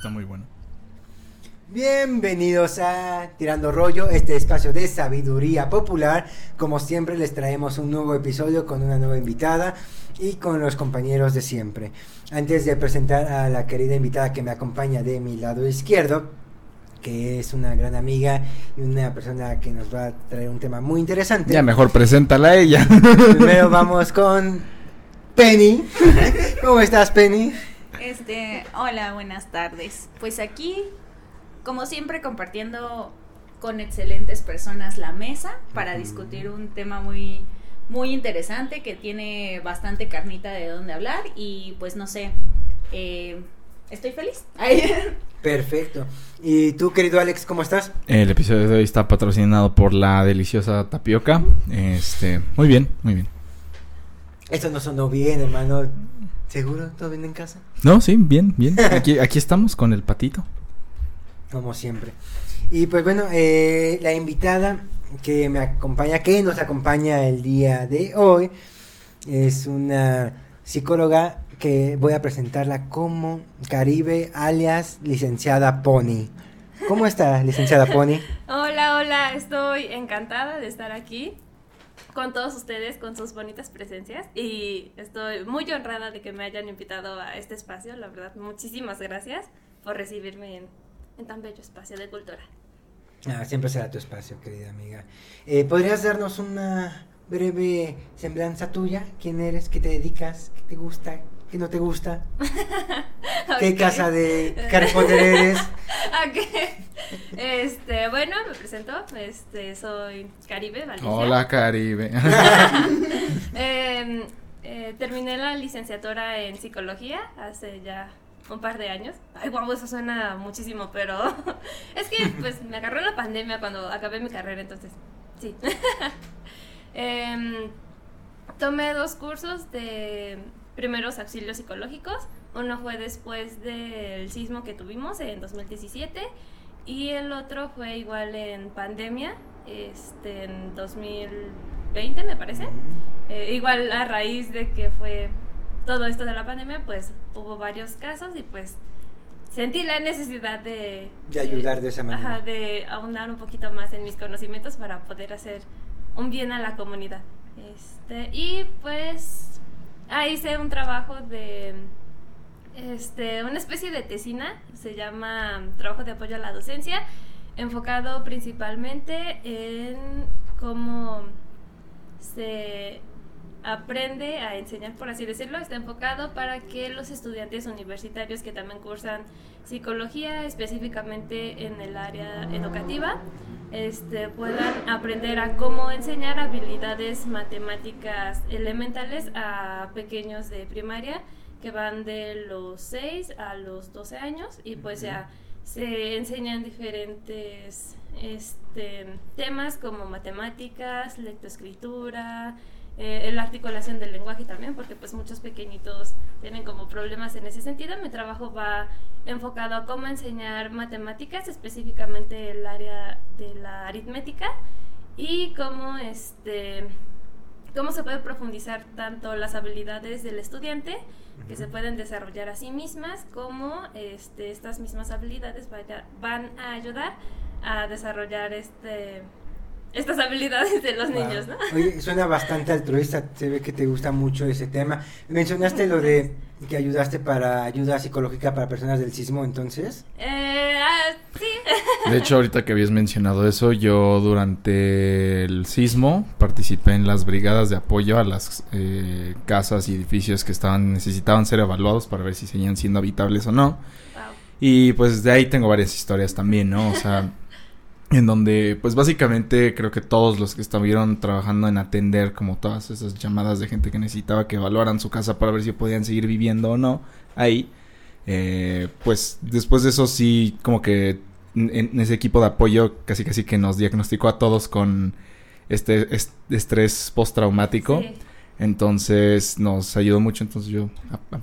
está muy bueno. Bienvenidos a Tirando Rollo, este espacio de sabiduría popular. Como siempre les traemos un nuevo episodio con una nueva invitada y con los compañeros de siempre. Antes de presentar a la querida invitada que me acompaña de mi lado izquierdo, que es una gran amiga y una persona que nos va a traer un tema muy interesante. Ya mejor preséntala a ella. Primero vamos con Penny. ¿Cómo estás, Penny? Este, hola, buenas tardes. Pues aquí como siempre compartiendo con excelentes personas la mesa para discutir un tema muy muy interesante que tiene bastante carnita de dónde hablar y pues no sé, eh, estoy feliz. Perfecto. ¿Y tú, querido Alex, cómo estás? El episodio de hoy está patrocinado por la deliciosa tapioca. Este, muy bien, muy bien. Esto no sonó bien, hermano. ¿Seguro? ¿Todo bien en casa? No, sí, bien, bien. Aquí, aquí estamos con el patito como siempre. Y pues bueno, eh, la invitada que me acompaña, que nos acompaña el día de hoy, es una psicóloga que voy a presentarla como Caribe, alias licenciada Pony. ¿Cómo está, licenciada Pony? Hola, hola, estoy encantada de estar aquí con todos ustedes, con sus bonitas presencias y estoy muy honrada de que me hayan invitado a este espacio, la verdad, muchísimas gracias por recibirme en en tan bello espacio de cultura. Ah, siempre será tu espacio, querida amiga. Eh, ¿Podrías darnos una breve semblanza tuya? ¿Quién eres? ¿Qué te dedicas? ¿Qué te gusta? ¿Qué no te gusta? ¿Qué casa de Harry Potter eres? Este, bueno, me presento. Este, soy Caribe, Valencia. Hola, Caribe. Em, eh, terminé la licenciatura en psicología hace ya un par de años. Ay, guau, eso suena muchísimo, pero es que pues me agarró la pandemia cuando acabé mi carrera, entonces sí. Em, tomé dos cursos de primeros auxilios psicológicos. Uno fue después del sismo que tuvimos en 2017 y el otro fue igual en pandemia, este, en 2020 me parece. Eh, igual a raíz de que fue todo esto de la pandemia, pues hubo varios casos y pues sentí la necesidad de... De ayudar de, esa manera. Ajá, de ahondar un poquito más en mis conocimientos para poder hacer un bien a la comunidad. Este, y pues ahí hice un trabajo de este, una especie de tesina, se llama Trabajo de Apoyo a la Docencia, enfocado principalmente en cómo se aprende a enseñar, por así decirlo, está enfocado para que los estudiantes universitarios que también cursan psicología, específicamente en el área educativa, este, puedan aprender a cómo enseñar habilidades matemáticas elementales a pequeños de primaria que van de los 6 a los 12 años y pues ya se enseñan diferentes este, temas como matemáticas, lectoescritura, eh, la articulación del lenguaje también, porque pues muchos pequeñitos tienen como problemas en ese sentido. Mi trabajo va enfocado a cómo enseñar matemáticas, específicamente el área de la aritmética y cómo este cómo se puede profundizar tanto las habilidades del estudiante que se pueden desarrollar a sí mismas como este, estas mismas habilidades van a ayudar a desarrollar este estas habilidades de los niños, ¿no? Oye, suena bastante altruista, se ve que te gusta mucho ese tema. Mencionaste lo de que ayudaste para ayuda psicológica para personas del sismo, entonces. Eh, ah, sí. De hecho, ahorita que habías mencionado eso, yo durante el sismo participé en las brigadas de apoyo a las eh, casas y edificios que estaban necesitaban ser evaluados para ver si seguían siendo habitables o no. Y pues de ahí tengo varias historias también, ¿no? O sea, en donde pues básicamente creo que todos los que estuvieron trabajando en atender como todas esas llamadas de gente que necesitaba que evaluaran su casa para ver si podían seguir viviendo o no ahí eh, pues después de eso sí como que en, ese equipo de apoyo casi casi que nos diagnosticó a todos con este, estrés postraumático. Entonces nos ayudó mucho. Entonces yo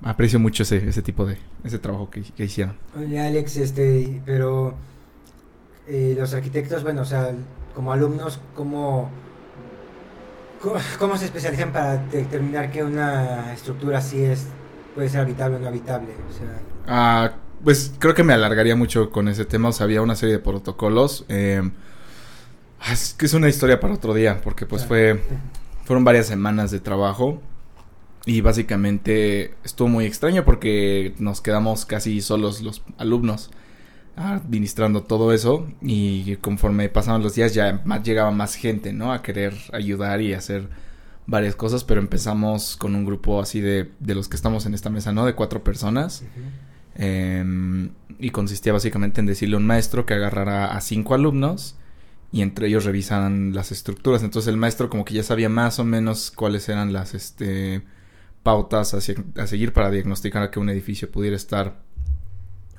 aprecio mucho ese, ese tipo de ese trabajo que, que hicieron. Oye Alex este pero eh, los arquitectos, bueno, o sea, como alumnos, ¿cómo, ¿cómo, se especializan para determinar que una estructura así es, puede ser habitable o no habitable? O sea... Ah, pues creo que me alargaría mucho con ese tema. O sea, había una serie de protocolos. Eh, ah, es que es una historia para otro día, porque pues fue, fueron varias semanas de trabajo. Y básicamente estuvo muy extraño porque nos quedamos casi solos los alumnos administrando todo eso y conforme pasaban los días ya más llegaba más gente, ¿no? A querer ayudar y hacer varias cosas, pero empezamos con un grupo así de, de los que estamos en esta mesa, ¿no? De cuatro personas. Em, y consistía básicamente en decirle a un maestro que agarrara a cinco alumnos y entre ellos revisaran las estructuras. Entonces el maestro como que ya sabía más o menos cuáles eran las este, pautas a, a seguir para diagnosticar que un edificio pudiera estar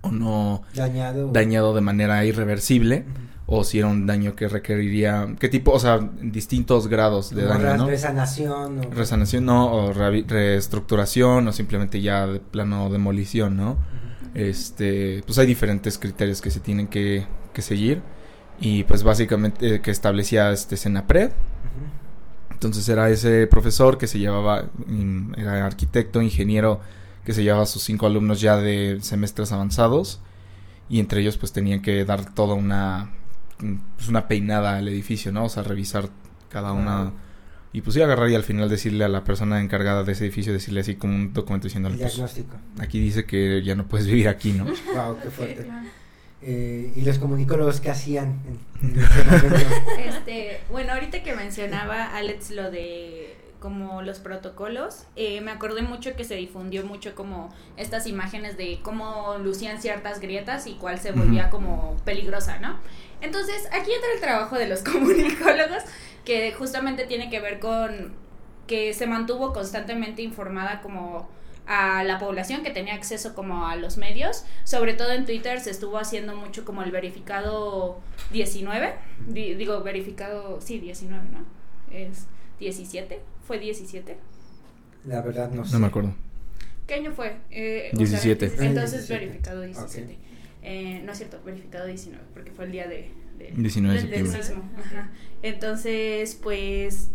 o no dañado, dañado de manera irreversible o si era un daño que requeriría qué tipo, o sea, distintos grados de daño, ¿no? Resanación o... Resanación no o reestructuración o simplemente ya de plano demolición, ¿no? Este, pues hay diferentes criterios que se tienen que, que seguir y pues básicamente eh, que establecía este Senapred. Entonces era ese profesor que se llevaba era arquitecto, ingeniero que se llevaba a sus cinco alumnos ya de semestres avanzados y entre ellos pues tenían que dar toda una pues una peinada al edificio, ¿no? O sea, revisar cada una y pues sí agarrar y al final decirle a la persona encargada de ese edificio decirle así como un documento diciendo pues, diagnóstico. aquí dice que ya no puedes vivir aquí, ¿no? wow, qué fuerte. Eh, y los comunicólogos que hacían este, bueno ahorita que mencionaba Alex lo de como los protocolos, eh, me acordé mucho que se difundió mucho como estas imágenes de cómo lucían ciertas grietas y cuál se volvía como peligrosa, ¿no? Entonces, aquí entra el trabajo de los comunicólogos, que justamente tiene que ver con que se mantuvo constantemente informada como a la población que tenía acceso como a los medios, sobre todo en Twitter se estuvo haciendo mucho como el verificado 19, digo verificado, sí, 19, ¿no? Es 17 ¿Fue 17? La verdad no sé. No me acuerdo. ¿Qué año fue? Eh, 17. entonces verificado 17. Eh, no es cierto, verificado 19, porque fue el día de... de 19 de del sismo. Ajá. Entonces, pues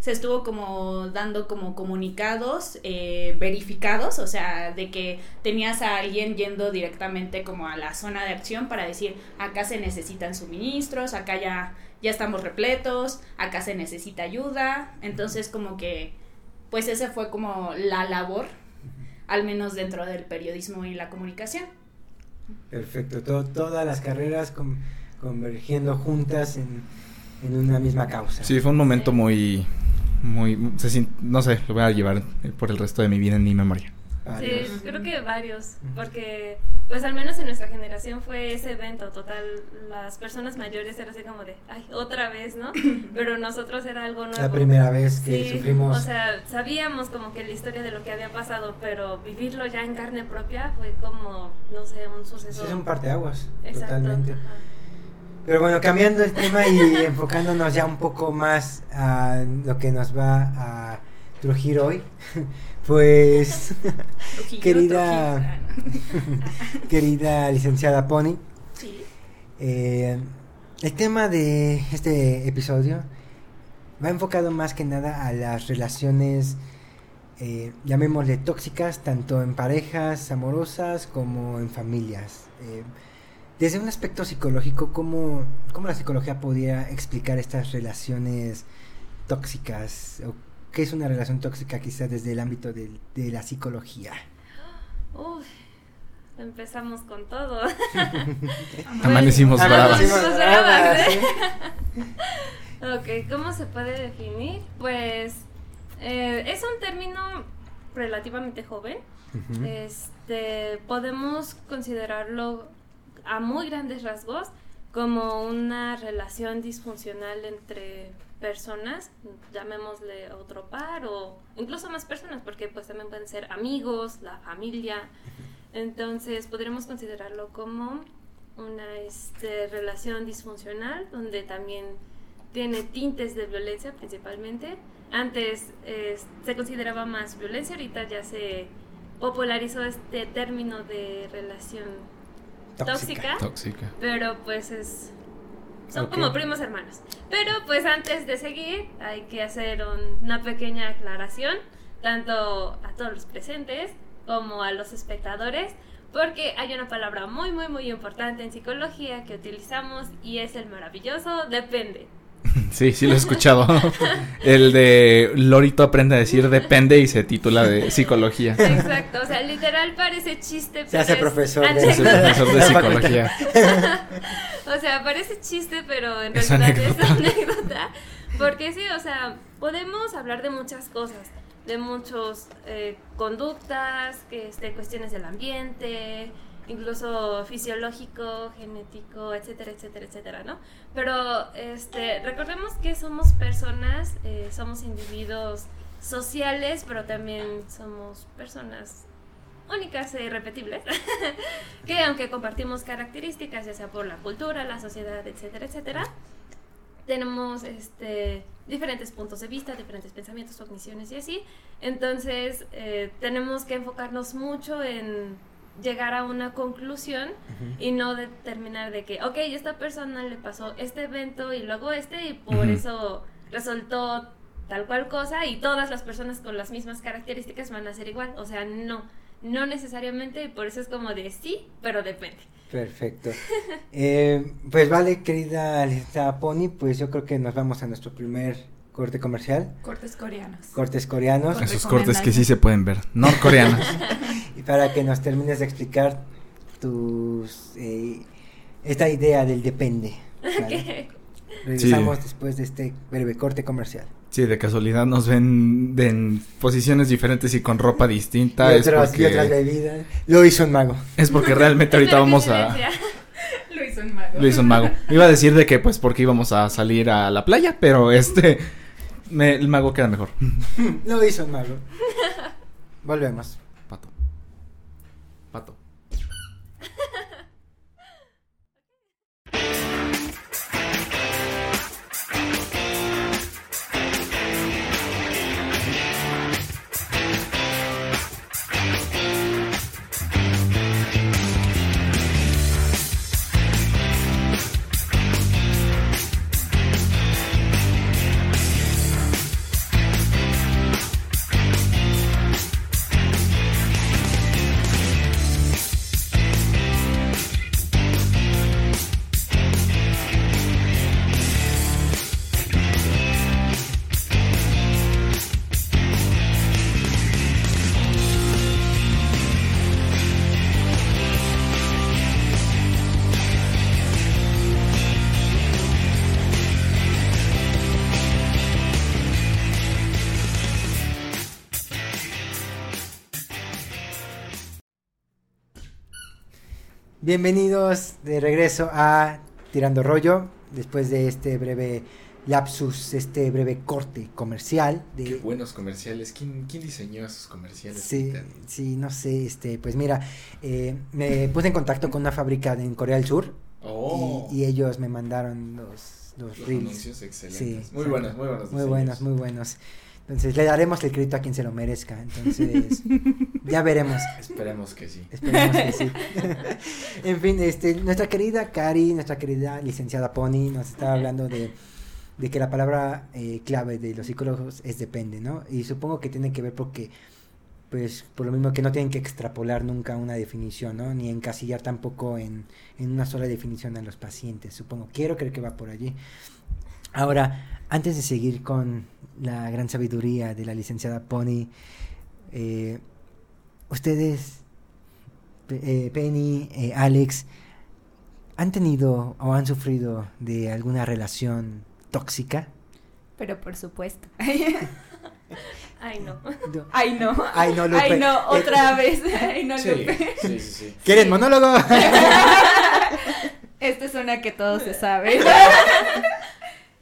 se estuvo como dando como comunicados eh, verificados, o sea, de que tenías a alguien yendo directamente como a la zona de acción para decir, acá se necesitan suministros, acá ya ya estamos repletos, acá se necesita ayuda, entonces como que, pues esa fue como la labor, al menos dentro del periodismo y la comunicación. Perfecto, todas las carreras convergiendo juntas en, en, una misma causa. Sí, fue un momento muy, muy, no sé, lo voy a llevar por el resto de mi vida en mi memoria. Sí, creo que varios, porque pues al menos en nuestra generación fue ese evento total, las personas mayores era así como de, ay, otra vez, ¿no? Pero nosotros era algo nuevo. La primera vez que sufrimos. O sea, sabíamos como que la historia de lo que había pasado, pero vivirlo ya en carne propia fue como, no sé, un suceso. es un parteaguas, totalmente. Pero bueno, cambiando el tema y enfocándonos ya un poco más a lo que nos va a trujir hoy. Pues, querida, querida licenciada Pony, eh, el tema de este episodio va enfocado más que nada a las relaciones, eh, llamémosle tóxicas, tanto en parejas amorosas como en familias. Eh, desde un aspecto psicológico, ¿cómo, ¿cómo, la psicología podría explicar estas relaciones tóxicas? ¿O ¿Qué es una relación tóxica quizás desde el ámbito de, la psicología? Uy, empezamos con todo. Amanecimos bravas. ¿eh? ok, ¿cómo se puede definir? Pues eh, es un término relativamente joven. Este podemos considerarlo a muy grandes rasgos como una relación disfuncional entre personas, llamémosle otro par o incluso más personas, porque pues también pueden ser amigos, la familia. Entonces podríamos considerarlo como una este, relación disfuncional donde también tiene tintes de violencia principalmente. Antes se consideraba más violencia, ahorita ya se popularizó este término de relación tóxica, tóxica. pero pues es son como primos hermanos. Pero pues antes de seguir hay que hacer una pequeña aclaración, tanto a todos los presentes como a los espectadores, porque hay una palabra muy, muy, muy importante en psicología que utilizamos y es el maravilloso depende. Sí, sí lo he escuchado. El de Lorito aprende a decir depende y se titula de psicología. Exacto, o sea, literal parece chiste. Se hace pero es profesor de- Es el anécdota. profesor de psicología. O sea, parece chiste, pero en Es realidad anécdota. es anécdota. Porque sí, o sea, podemos hablar de muchas cosas, de muchos eh, conductas, que este, cuestiones del ambiente, incluso fisiológico, genético, etcétera, etcétera, etcétera, ¿no? Pero este, recordemos que somos personas, eh, somos individuos sociales, pero también somos personas únicas e irrepetibles, que aunque compartimos características, ya sea por la cultura, la sociedad, etcétera, etcétera, tenemos este, diferentes puntos de vista, diferentes pensamientos, cogniciones y así. Entonces, eh, tenemos que enfocarnos mucho en llegar a una conclusión y no determinar de que, ok, esta persona le pasó este evento y luego este y por Ujú. eso resultó tal cual cosa y todas las personas con las mismas características van a ser igual. O sea, no, no necesariamente y por eso es como de sí, pero depende. Perfecto. Eh, pues vale, querida licenciada Pony, pues yo creo que nos vamos a nuestro primer corte comercial, Cortes coreanos. cortes coreanos, Esos cortes que sí se pueden ver. Norcoreanos. y para que nos termines de explicar tus eh, esta idea del depende. ¿vale? Regresamos después de este breve corte comercial. Sí, de casualidad nos ven de- en posiciones diferentes y con ropa distinta. y, Es otras, y otras porque, bebidas. Lo hizo un mago. es porque realmente ahorita vamos a... Lo hizo un mago. Lo hizo un mago. Iba a decir de que pues porque íbamos a salir a la playa, pero este... me- el mago queda mejor. Lo hizo un mago. Volvemos. Pato. Pato. Bienvenidos de regreso a Tirando Rollo, después de este breve lapsus, este breve corte comercial. De, Qué buenos comerciales. ¿Quién, quién diseñó esos comerciales? Sí, sí, no sé, este, pues mira, eh, me puse en contacto con una fábrica en Corea del Sur Oh. y, y ellos me mandaron los, los, Los reels. anuncios excelentes. Sí, muy buenos, muy buenos. Muy buenos, muy buenos. Entonces le daremos el crédito a quien se lo merezca. Entonces, ya veremos. Esperemos que sí. Esperemos que sí. en fin, este, nuestra querida Cari, nuestra querida licenciada Pony, nos estaba hablando de, de que la palabra eh, clave de los psicólogos es depende, ¿no? Y supongo que tiene que ver porque, pues, por lo mismo que no tienen que extrapolar nunca una definición, ¿no? Ni encasillar tampoco en, en una sola definición a los pacientes, supongo. Quiero creer que va por allí. Ahora, antes de seguir con la gran sabiduría de la licenciada Pony, eh, ustedes, eh, Penny, eh, Alex, ¿han tenido o han sufrido de alguna relación tóxica? Pero por supuesto. Ay, no. No. Ay, no. Ay, no, Lupe. Ay, no, Eh, otra vez. Ay, no, Sí, Lupe. sí, sí, sí. ¿Quieres Sí. monólogo? Esta es una que todos se saben.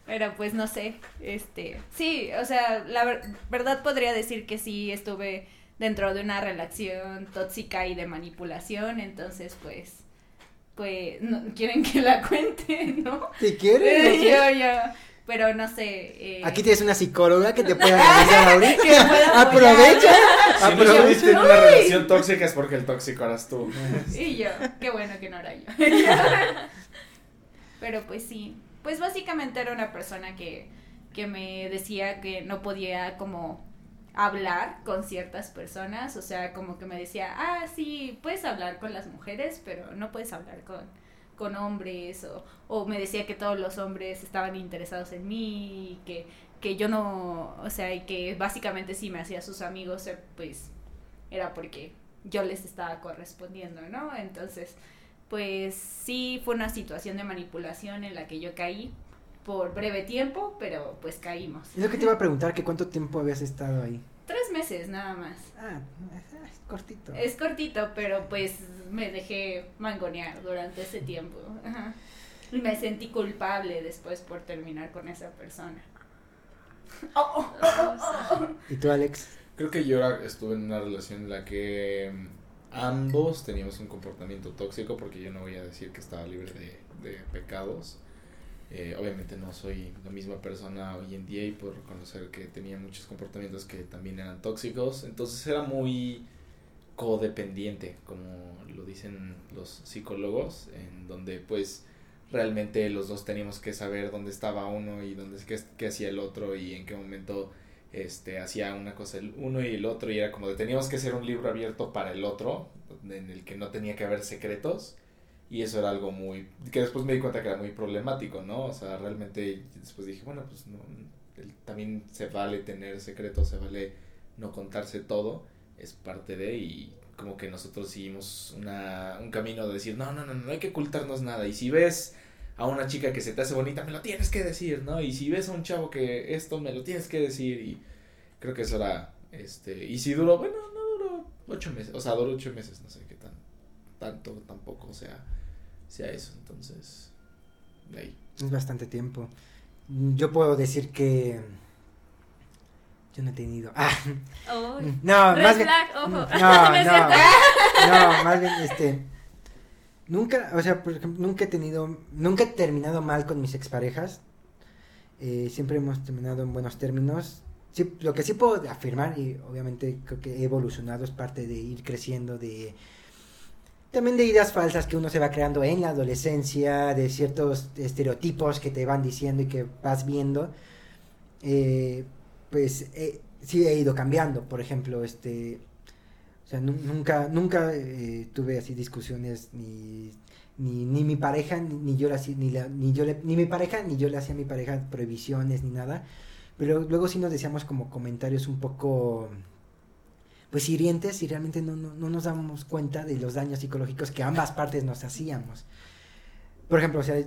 Pero pues no sé, este, sí, o sea, la ver- verdad podría decir que sí estuve dentro de una relación tóxica y de manipulación, entonces pues, pues, no, quieren que la cuente, ¿no? si sé. yo, yo, pero no sé. eh, Aquí tienes una psicóloga que te puede analizar ahorita. Aprovecha. Si no aprovecha. estuviste en una relación tóxica es porque el tóxico eras tú. Y yo, qué bueno que no era yo. Pero pues sí, pues básicamente era una persona que, que me decía que no podía como hablar con ciertas personas, o sea, como que me decía, ah, sí, puedes hablar con las mujeres, pero no puedes hablar con, con hombres, o, o me decía que todos los hombres estaban interesados en mí, que, que yo no, o sea, y que básicamente si me hacía sus amigos, eh, pues era porque yo les estaba correspondiendo, ¿no? Entonces, pues sí fue una situación de manipulación en la que yo caí por breve tiempo, pero pues caímos. Es lo que te iba a preguntar, que cuánto tiempo habías estado ahí. Tres meses nada más. Ah, es, es cortito. Es cortito, pero pues me dejé mangonear durante ese tiempo. Ajá. Y me sentí culpable después por terminar con esa persona. Oh, oh, oh, oh. ¿Y tú, Alex? Creo que yo estuve en una relación en la que mm, ambos teníamos un comportamiento tóxico, porque yo no voy a decir que estaba libre de, de pecados. Eh, obviamente no soy la misma persona hoy en día y por reconocer que tenía muchos comportamientos que también eran tóxicos. Entonces era muy codependiente, como lo dicen los psicólogos, en donde pues realmente los dos teníamos que saber dónde estaba uno y dónde qué, qué hacía el otro y en qué momento este hacía una cosa el uno y el otro y era como de teníamos que ser un libro abierto para el otro en el que no tenía que haber secretos y eso era algo muy que después me di cuenta que era muy problemático no o sea realmente después dije bueno pues no también se vale tener secretos se vale no contarse todo es parte de y como que nosotros seguimos una, un camino de decir no no no no hay que ocultarnos nada y si ves a una chica que se te hace bonita, me lo tienes que decir, ¿no? Y si ves a un chavo que esto, me lo tienes que decir. Y creo que eso era, este, y si duró, bueno, no duró ocho meses, o sea, duró ocho meses, no sé qué tan, tanto tampoco sea, sea eso, entonces, de ahí. Es bastante tiempo. Yo puedo decir que... Yo no he tenido... Ah, Uy. no, más bien... ojo. No, No no, no, más bien, este... Nunca, o sea, por ejemplo, nunca he tenido, nunca he terminado mal con mis exparejas. Eh, siempre hemos terminado en buenos términos. Lo que sí puedo afirmar, y obviamente creo que he evolucionado, es parte de ir creciendo, de también de ideas falsas que uno se va creando en la adolescencia, de ciertos estereotipos que te van diciendo y que vas viendo. Eh, pues eh, sí he ido cambiando. Por ejemplo, este, o sea, nu- nunca, nunca eh, tuve así discusiones ni, ni, ni mi pareja ni, ni yo la- ni yo le- ni mi pareja ni yo le hacía a mi pareja prohibiciones ni nada. Pero luego sí nos decíamos como comentarios un poco pues hirientes y realmente no, no, no nos damos cuenta de los daños psicológicos que ambas partes nos hacíamos. Por ejemplo, o sea,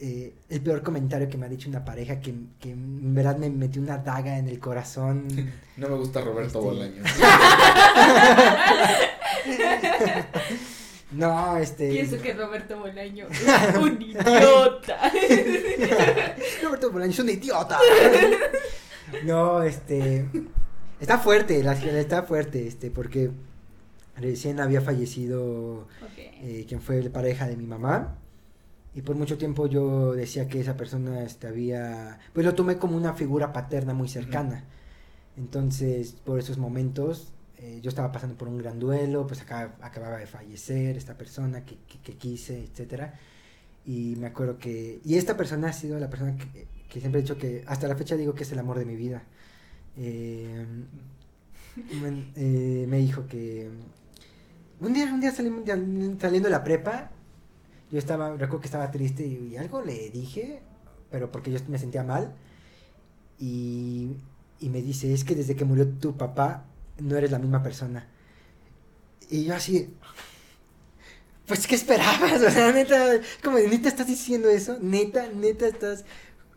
eh, el peor comentario que me ha dicho una pareja que, que en verdad me metió una daga en el corazón. No me gusta Roberto Este- Bolaño. No, este. Pienso que Roberto Bolaño es un idiota. Roberto Bolaño es un idiota. No, este. Está fuerte, la ciudad está fuerte, este, porque recién había fallecido eh, quien fue la pareja de mi mamá. Y por mucho tiempo yo decía que esa persona este, había. Pues lo tomé como una figura paterna muy cercana. Entonces, por esos momentos, eh, yo estaba pasando por un gran duelo, pues acá, acababa de fallecer esta persona que, que, que quise, etcétera. Y me acuerdo que. Y esta persona ha sido la persona que, que siempre he dicho que. Hasta la fecha digo que es el amor de mi vida. Eh, me, eh, me dijo que. Un día, un día ya saliendo de la prepa, yo estaba, recuerdo que estaba triste y, algo le dije, pero porque yo me sentía mal. Y, y me dice, es que desde que murió tu papá, no eres la misma persona. Y yo así, pues, ¿qué esperabas? O sea, neta, como, neta estás diciendo eso, neta, neta estás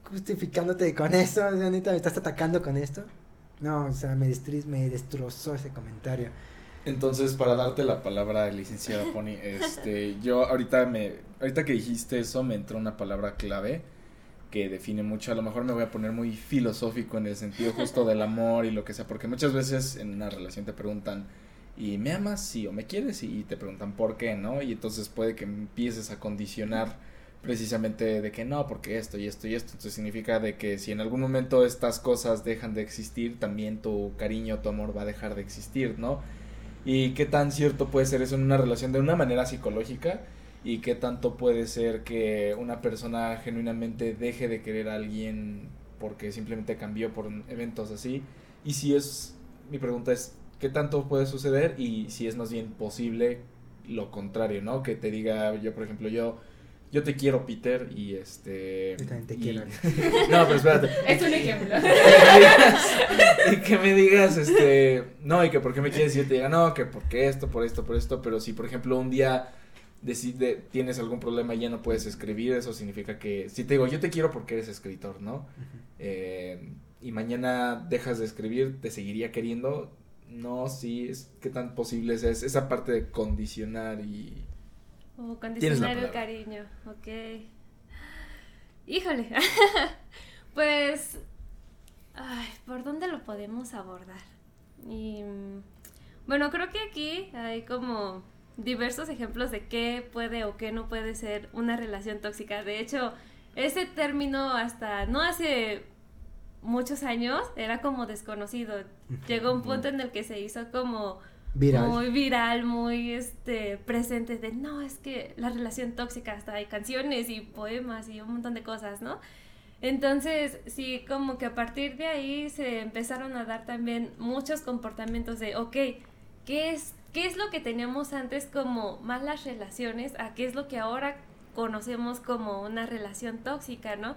justificándote con eso, neta me estás atacando con esto. No, o sea, me, me destrozó ese comentario. Entonces, para darte la palabra, licenciada Pony, este, yo ahorita me, ahorita que dijiste eso, me entró una palabra clave que define mucho. A lo mejor me voy a poner muy filosófico en el sentido justo del amor y lo que sea, porque muchas veces en una relación te preguntan, ¿y me amas? Sí, o me quieres, y te preguntan por qué, ¿no? Y entonces puede que empieces a condicionar precisamente de que no, porque esto y esto y esto. Entonces significa de que si en algún momento estas cosas dejan de existir, también tu cariño, tu amor va a dejar de existir, ¿no? Y qué tan cierto puede ser eso en una relación de una manera psicológica y qué tanto puede ser que una persona genuinamente deje de querer a alguien porque simplemente cambió por eventos así y si es mi pregunta es, ¿qué tanto puede suceder? Y si es más bien posible lo contrario, ¿no? Que te diga, yo por ejemplo, yo yo te quiero, Peter, y este... Yo también te y- quiero. no, pero espérate. Es un ejemplo. y que me digas, este, no, y que por qué me quieres y yo te diga, no, que porque esto, por esto, por esto, pero si por ejemplo un día decide, tienes algún problema y ya no puedes escribir, eso significa que, si te digo, yo te quiero porque eres escritor, ¿no? Eh, y mañana dejas de escribir, te seguiría queriendo, no, sí, es, qué tan posible es, es esa parte de condicionar y... O Tienes la condicionar cariño, ok. Híjole. pues, ay, ¿por dónde lo podemos abordar? Y, mm, bueno, creo que aquí hay como diversos ejemplos de qué puede o qué no puede ser una relación tóxica. De hecho, ese término hasta no hace muchos años era como desconocido. Llegó un punto en el que se hizo como Muy viral, muy este presente de no, es que la relación tóxica, hasta hay canciones y poemas y un montón de cosas, ¿no? Entonces, sí, como que a partir de ahí se empezaron a dar también muchos comportamientos de, ok, ¿qué es, qué es lo que teníamos antes como malas relaciones? ¿A qué es lo que ahora conocemos como una relación tóxica, ¿no?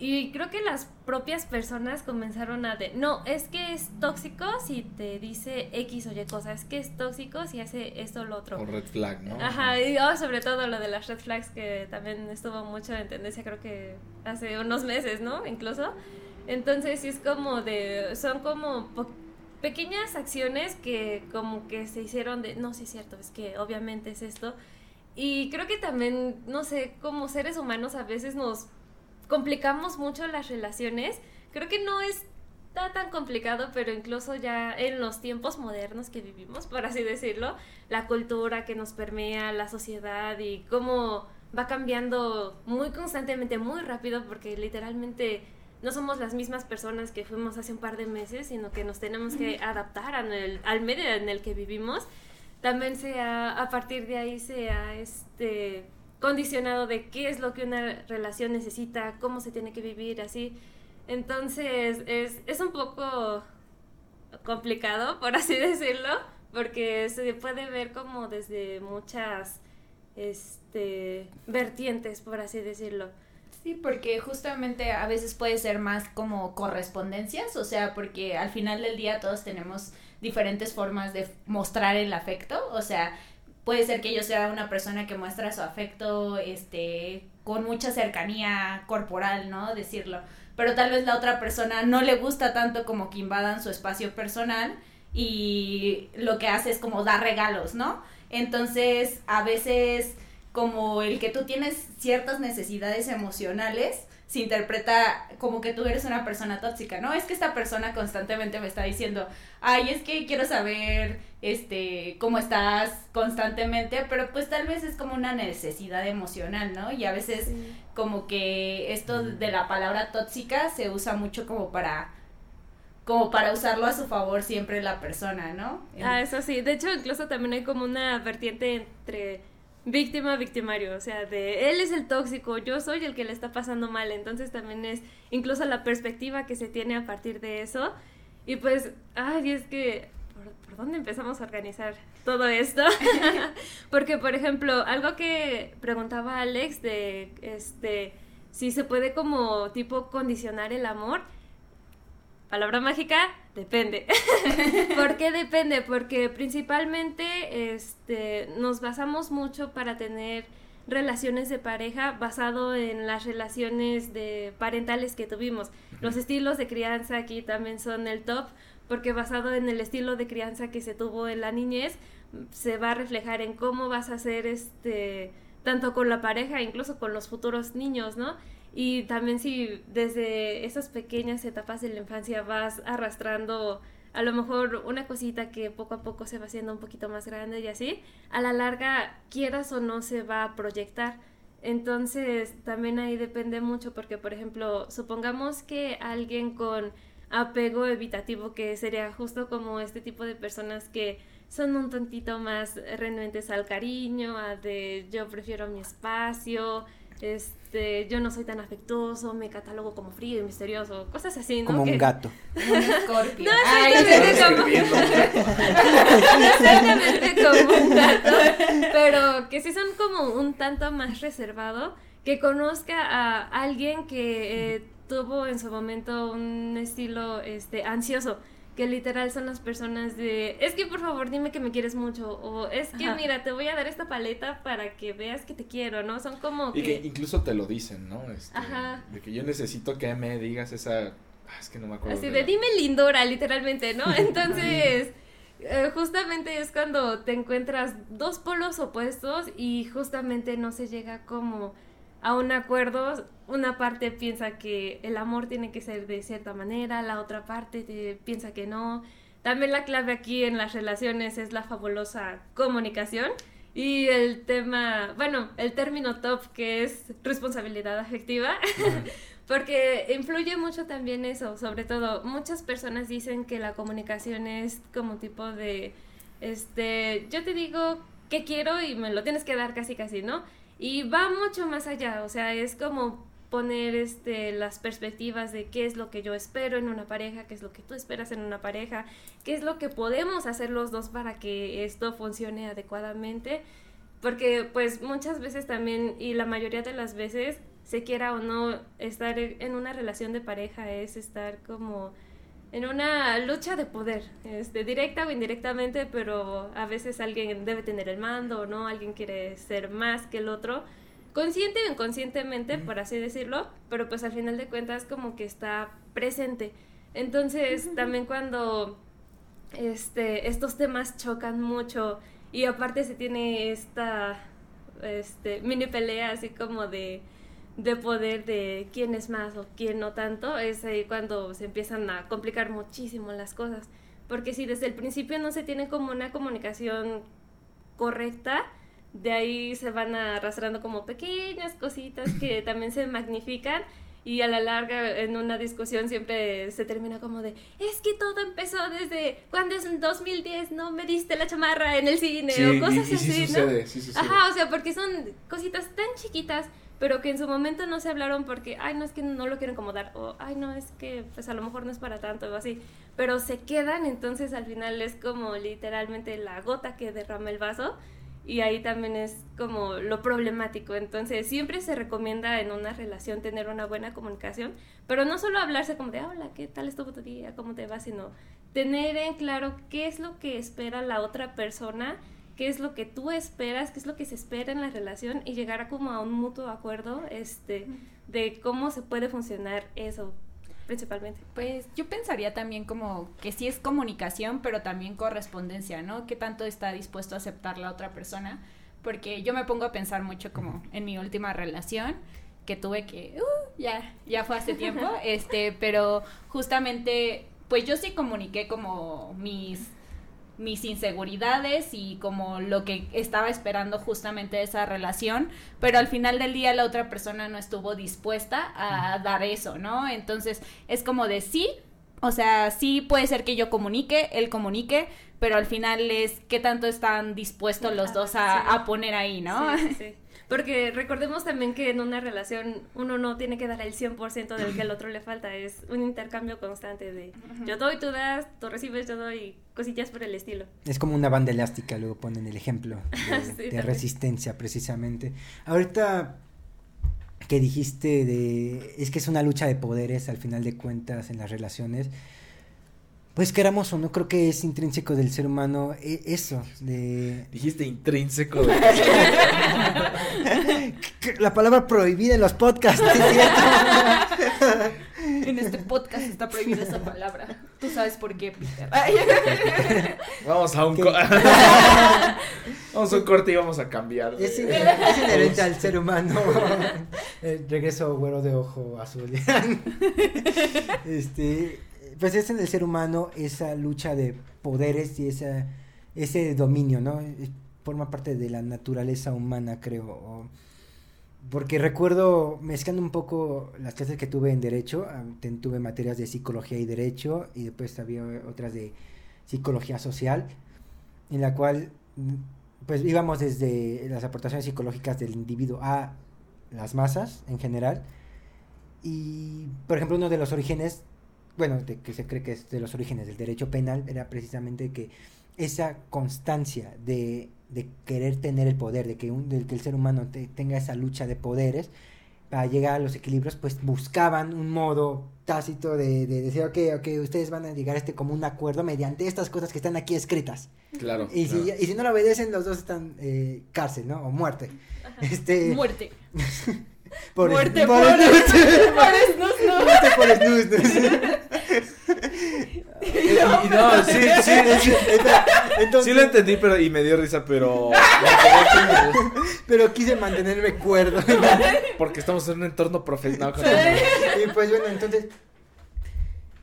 Y creo que las propias personas comenzaron a de, no, es que es tóxico si te dice X o Y cosa, es que es tóxico si hace esto o lo otro. O red flag, ¿no? Ajá, y oh, sobre todo lo de las red flags que también estuvo mucho en tendencia, creo que hace unos meses, ¿no? Incluso. Entonces, sí es como de, son como pequeñas acciones que como que se hicieron de, no, sí es cierto, es que obviamente es esto. Y creo que también, no sé, como seres humanos a veces nos complicamos mucho las relaciones. Creo que no está tan complicado, pero incluso ya en los tiempos modernos que vivimos, por así decirlo, la cultura que nos permea, la sociedad y cómo va cambiando muy constantemente, muy rápido, porque literalmente no somos las mismas personas que fuimos hace un par de meses, sino que nos tenemos que adaptar al, al medio en el que vivimos. También se ha, a partir de ahí se ha este, condicionado de qué es lo que una relación necesita, cómo se tiene que vivir, así. Entonces es, es un poco complicado, por así decirlo, porque se puede ver como desde muchas este, vertientes, por así decirlo. Sí, porque justamente a veces puede ser más como correspondencias, o sea, porque al final del día todos tenemos diferentes formas de mostrar el afecto, o sea, puede ser que yo sea una persona que muestra su afecto, este, con mucha cercanía corporal, ¿no? Decirlo, pero tal vez la otra persona no le gusta tanto como que invadan su espacio personal y lo que hace es como dar regalos, ¿no? Entonces, a veces como el que tú tienes ciertas necesidades emocionales, se interpreta como que tú eres una persona tóxica, ¿no? Es que esta persona constantemente me está diciendo, ay, es que quiero saber, este, cómo estás constantemente, pero pues tal vez es como una necesidad emocional, ¿no? Y a veces como que esto de la palabra tóxica se usa mucho como para como para usarlo a su favor siempre la persona, ¿no? Ah, eso sí. De hecho, incluso también hay como una vertiente entre víctima victimario, o sea, de él es el tóxico, yo soy el que le está pasando mal, entonces también es incluso la perspectiva que se tiene a partir de eso. Y pues, ay, es que ¿por, por dónde empezamos a organizar todo esto? Porque por ejemplo, algo que preguntaba Alex de este si se puede como tipo condicionar el amor. Palabra mágica, depende. ¿Por qué depende? Porque principalmente este, nos basamos mucho para tener relaciones de pareja basado en las relaciones de parentales que tuvimos. Los estilos de crianza aquí también son el top porque basado en el estilo de crianza que se tuvo en la niñez se va a reflejar en cómo vas a hacer este tanto con la pareja, incluso con los futuros niños, ¿no? Y también si desde esas pequeñas etapas de la infancia vas arrastrando a lo mejor una cosita que poco a poco se va haciendo un poquito más grande y así, a la larga, quieras o no, se va a proyectar. Entonces, también ahí depende mucho porque, por ejemplo, supongamos que alguien con apego evitativo, que sería justo como este tipo de personas que son un tantito más renuentes al cariño, a de yo prefiero mi espacio, este, yo no soy tan afectuoso, me catalogo como frío y misterioso, cosas así, ¿no? Como Que- un gato. Un escorpio. No, exactamente como, exactamente como un gato, pero que sí son como un tanto más reservado, que conozca a alguien que eh, tuvo en su momento un estilo este ansioso, que literal son las personas de, es que por favor dime que me quieres mucho, o es que Ajá. mira, te voy a dar esta paleta para que veas que te quiero, ¿no? Son como Y que que... incluso te lo dicen, ¿no? Este, Ajá. De que yo necesito que me digas esa... ah, es que no me acuerdo. Así de de la- dime lindora, literalmente, ¿no? Entonces, eh, justamente es cuando te encuentras dos polos opuestos y justamente no se llega como a un acuerdo. Una parte piensa que el amor tiene que ser de cierta manera, la otra parte te piensa que no. También la clave aquí en las relaciones es la fabulosa comunicación. Y el tema, bueno, el término top que es responsabilidad afectiva, porque influye mucho también eso, sobre todo muchas personas dicen que la comunicación es como tipo de, este, yo te digo qué quiero y me lo tienes que dar casi casi, ¿no? Y va mucho más allá, o sea, es como poner este las perspectivas de qué es lo que yo espero en una pareja, qué es lo que tú esperas en una pareja, qué es lo que podemos hacer los dos para que esto funcione adecuadamente, porque pues muchas veces también y la mayoría de las veces se quiera o no estar en una relación de pareja es estar como en una lucha de poder, este, directa o indirectamente, pero a veces alguien debe tener el mando o no, alguien quiere ser más que el otro, consciente o inconscientemente, por así decirlo, pero pues al final de cuentas como que está presente. Entonces, también cuando este, estos temas chocan mucho y aparte se tiene esta este, mini pelea así como de, de poder de quién es más o quién no tanto, es ahí cuando se empiezan a complicar muchísimo las cosas. Porque si desde el principio no se tiene como una comunicación correcta, de ahí se van arrastrando como pequeñas cositas que también se magnifican y a la larga en una discusión siempre se termina como de es que todo empezó desde cuando es en 2010 no me diste la chamarra en el cine Sí, o y- cosas y sí así, sucede, ¿no? sí sucede. Ajá, o sea, porque son cositas tan chiquitas pero que en su momento no se hablaron porque, ay, no es que no lo quiero incomodar, o ay, no es que pues a lo mejor no es para tanto, o así, pero se quedan, entonces al final es como literalmente la gota que derrama el vaso, y ahí también es como lo problemático. Entonces, siempre se recomienda en una relación tener una buena comunicación, pero no solo hablarse como de, hola, ¿qué tal estuvo tu día? ¿Cómo te va? Sino tener en claro qué es lo que espera la otra persona, qué es lo que tú esperas, qué es lo que se espera en la relación y llegar a como a un mutuo acuerdo este, de cómo se puede funcionar eso principalmente. Pues yo pensaría también como que sí es comunicación, pero también correspondencia, ¿no? ¿Qué tanto está dispuesto a aceptar la otra persona? Porque yo me pongo a pensar mucho como en mi última relación que tuve que, uh, ya, ya fue hace tiempo, este, pero justamente, pues yo sí comuniqué como mis mis inseguridades y como lo que estaba esperando justamente de esa relación, pero al final del día la otra persona no estuvo dispuesta a dar eso, ¿no? Entonces es como de sí, o sea, sí puede ser que yo comunique, él comunique, pero al final es qué tanto están dispuestos los dos a, a poner ahí, ¿no? Sí. Porque recordemos también que en una relación uno no tiene que dar el 100% del que al otro le falta, es un intercambio constante de yo doy, tú das, tú recibes, yo doy, cosillas por el estilo. Es como una banda elástica, luego ponen el ejemplo de, Sí, de resistencia precisamente. Ahorita que dijiste de es que es una lucha de poderes al final de cuentas en las relaciones. Pues queramos o no, creo que es intrínseco del ser humano e- eso, de Dijiste intrínseco. de- la palabra prohibida en los podcasts, ¿no es cierto? En este podcast está prohibida esa palabra. Tú sabes por qué, Peter. Vamos a un ¿Qué? co- Vamos a un corte y vamos a cambiar. de- Es, inher- es inherente al ser humano. Eh, regreso güero de ojo azul. este, pues es en el ser humano esa lucha de poderes y esa, ese dominio, ¿no? Eh, Forma parte de la naturaleza humana, creo. porque recuerdo, mezclando un poco las clases que tuve en Derecho, ah, tuve materias de Psicología y Derecho, y después había otras de Psicología Social, en la cual, mm, pues íbamos desde las aportaciones psicológicas del individuo A las masas en general. Y, por ejemplo, uno de los orígenes, bueno, de que se cree que es de los orígenes del derecho penal, era precisamente que esa constancia de, de querer tener el poder, de que, un, de que el ser humano te- tenga esa lucha de poderes, para llegar a los equilibrios, pues buscaban un modo tácito de, de decir, ok, ok, ustedes van a llegar a este común acuerdo mediante estas cosas que están aquí escritas. Claro. Y si, claro. y si no lo obedecen, los dos están eh, cárcel, ¿no? O muerte. Este, Muerte. por Muerte por por-. Por snus, no. Muerte por y- no, sí, sí, sí, Entonces, sí lo entendí, pero y me dio risa, pero pero quise mantenerme cuerdo. porque estamos en un entorno profesional. y pues bueno, entonces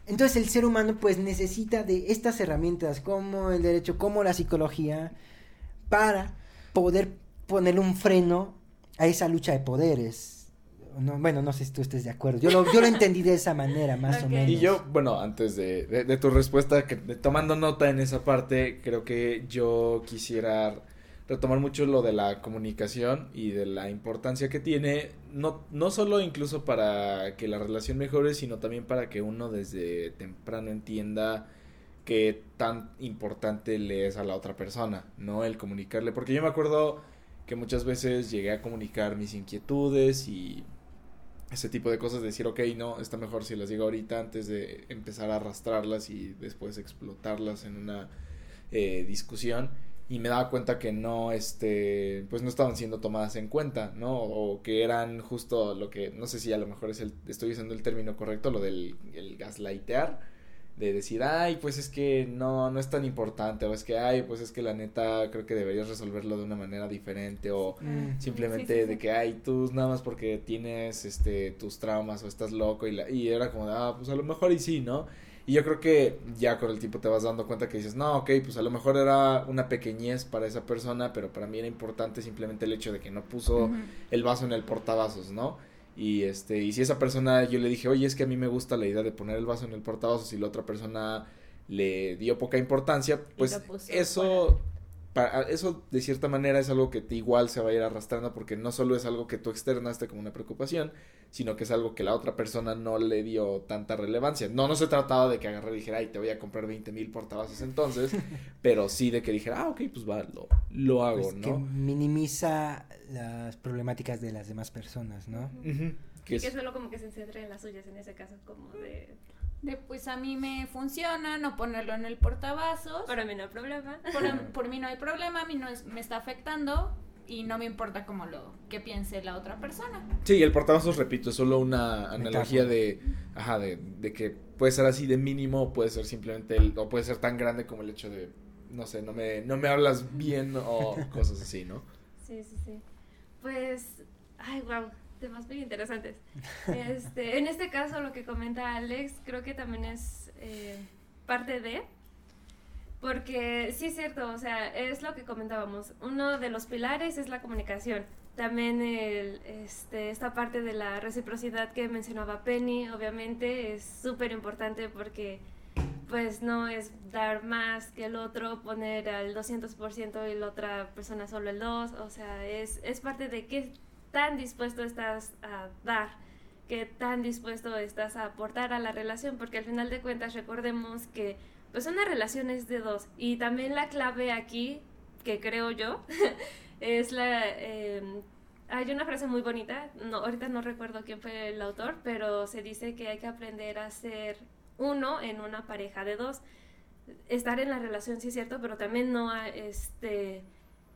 entonces el ser humano pues necesita de estas herramientas como el derecho, como la psicología para poder ponerle un freno a esa lucha de poderes. No, bueno, no sé si tú estés de acuerdo. Yo lo, yo lo entendí de esa manera, más o menos. Y yo, bueno, antes de, de- de tu respuesta, que, de- tomando nota en esa parte, creo que yo quisiera retomar mucho lo de la comunicación y de la importancia que tiene, no, no solo incluso para que la relación mejore, sino también para que uno desde temprano entienda qué tan importante le es a la otra persona, ¿no? El comunicarle, porque yo me acuerdo que muchas veces llegué a comunicar mis inquietudes y ese tipo de cosas, decir, ok, no, está mejor si las digo ahorita antes de empezar a arrastrarlas y después explotarlas en una eh, discusión. Y me daba cuenta que no, este, pues no estaban siendo tomadas en cuenta, ¿no? O que eran justo lo que, no sé si a lo mejor es el, estoy usando el término correcto, lo del el gaslightear, de decir, ay, pues es que no, no es tan importante, o es que, ay, pues es que la neta creo que deberías resolverlo de una manera diferente, o Mm. simplemente Sí, sí, de que ay tú nada más porque tienes este tus traumas o estás loco y la, y era como ah pues a lo mejor y sí no y yo creo que ya con el tiempo te vas dando cuenta que dices no ok pues a lo mejor era una pequeñez para esa persona pero para mí era importante simplemente el hecho de que no puso el vaso en el portavasos no y este y si esa persona yo le dije oye es que a mí me gusta la idea de poner el vaso en el portavasos y la otra persona le dio poca importancia pues eso para, eso de cierta manera es algo que te igual se va a ir arrastrando porque no solo es algo que tú externaste como una preocupación, sino que es algo que la otra persona no le dio tanta relevancia. No, no se trataba de que agarré y dijera, ay, te voy a comprar 20 mil portavasos entonces, pero sí de que dijera, ah, ok, pues va, lo, lo hago, Pues que ¿no? minimiza las problemáticas de las demás personas, ¿no? Que Y que es- solo como que se centra en las suyas en ese caso, como de, De, pues a mí me funciona no ponerlo en el portavasos. para mí no hay problema. Por, por mí no hay problema, a mí no es- me está afectando y no me importa como lo que piense la otra persona. Sí, el portavasos, repito, es solo una analogía de, ajá, de, de que puede ser así de mínimo, o puede ser simplemente, el, o puede ser tan grande como el hecho de, no sé, no me, no me hablas bien o cosas así, ¿no? Sí, sí, sí. Pues, ay, wow, temas muy interesantes. Este, en este caso, lo que comenta Alex, creo que también es eh, parte de, porque sí es cierto, o sea, es lo que comentábamos. Uno de los pilares es la comunicación. También el, este, esta parte de la reciprocidad que mencionaba Penny, obviamente, es súper importante porque pues no es dar más que el otro, poner al 200% y la otra persona solo el 2, o sea, es, es parte de qué tan dispuesto estás a dar, qué tan dispuesto estás a aportar a la relación, porque al final de cuentas recordemos que pues una relación es de dos y también la clave aquí, que creo yo, es la... eh, hay una frase muy bonita, no, ahorita no recuerdo quién fue el autor, pero se dice que hay que aprender a ser uno en una pareja de dos. Estar en la relación sí es cierto, pero también no este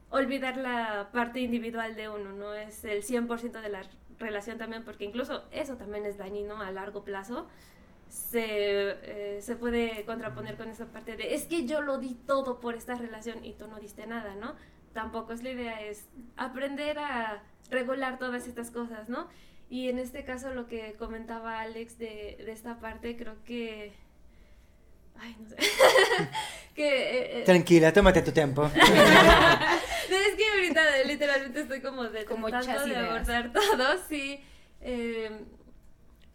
olvidar la parte individual de uno, no es el 100% de la relación también, porque incluso eso también es dañino a largo plazo. Se, eh, se puede contraponer con esa parte de es que yo lo di todo por esta relación y tú no diste nada, ¿no? Tampoco es la idea, es aprender a regular todas estas cosas, ¿no? Y en este caso lo que comentaba Alex de, de esta parte, creo que... Ay, no sé. que... eh, eh, Tranquila, tómate tu tiempo. no, es que ahorita literalmente estoy como de Como tratando de abordar todo, sí. Eh,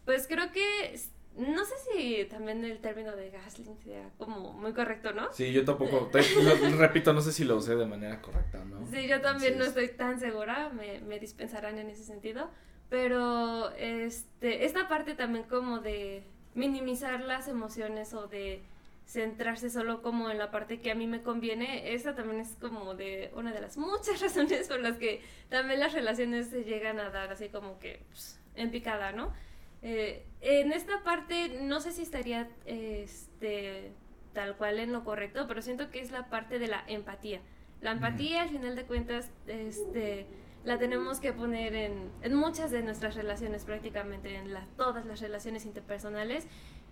pues creo que no sé si también el término de gaslighting sea como muy correcto, ¿no? Sí, yo tampoco, te- lo- repito, no sé si lo usé de manera correcta, ¿no? Sí, yo también no estoy tan segura, me, me dispensarán en ese sentido, pero este, esta parte también como de minimizar las emociones o de centrarse solo como en la parte que a mí me conviene, esa también es como de una de las muchas razones por las que también las relaciones se llegan a dar así como que pues, en picada, ¿no? Eh, en esta parte no sé si estaría este, tal cual en lo correcto, pero siento que es la parte de la empatía. La empatía, al final de cuentas, este, la tenemos que poner en, en muchas de nuestras relaciones, prácticamente en la, todas las relaciones interpersonales.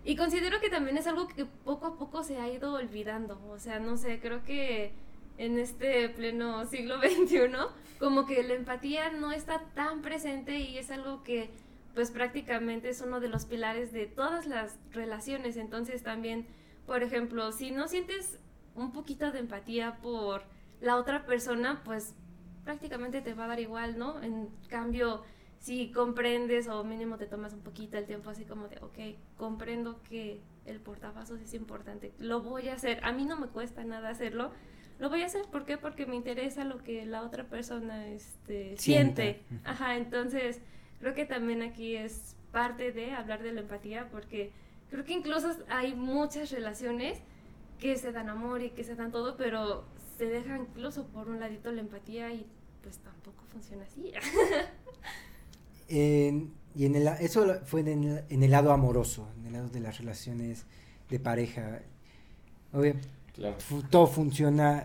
Y considero que también es algo que poco a poco se ha ido olvidando. O sea, no sé, creo que en este pleno siglo XXI, como que la empatía no está tan presente y es algo que pues prácticamente es uno de los pilares de todas las relaciones. Entonces también, por ejemplo, si no sientes un poquito de empatía por la otra persona, pues prácticamente te va a dar igual, ¿no? En cambio, si comprendes o mínimo te tomas un poquito el tiempo así como de, ok, comprendo que el portavasos es importante, lo voy a hacer, a mí no me cuesta nada hacerlo, lo voy a hacer, ¿por qué? Porque me interesa lo que la otra persona este, siente. Ajá, entonces creo que también aquí es parte de hablar de la empatía porque creo que incluso hay muchas relaciones que se dan amor y que se dan todo, pero se deja incluso por un ladito la empatía y pues tampoco funciona así. y en el, eso fue en el, en el, lado amoroso, en el lado de las relaciones de pareja. Obvio, todo funciona,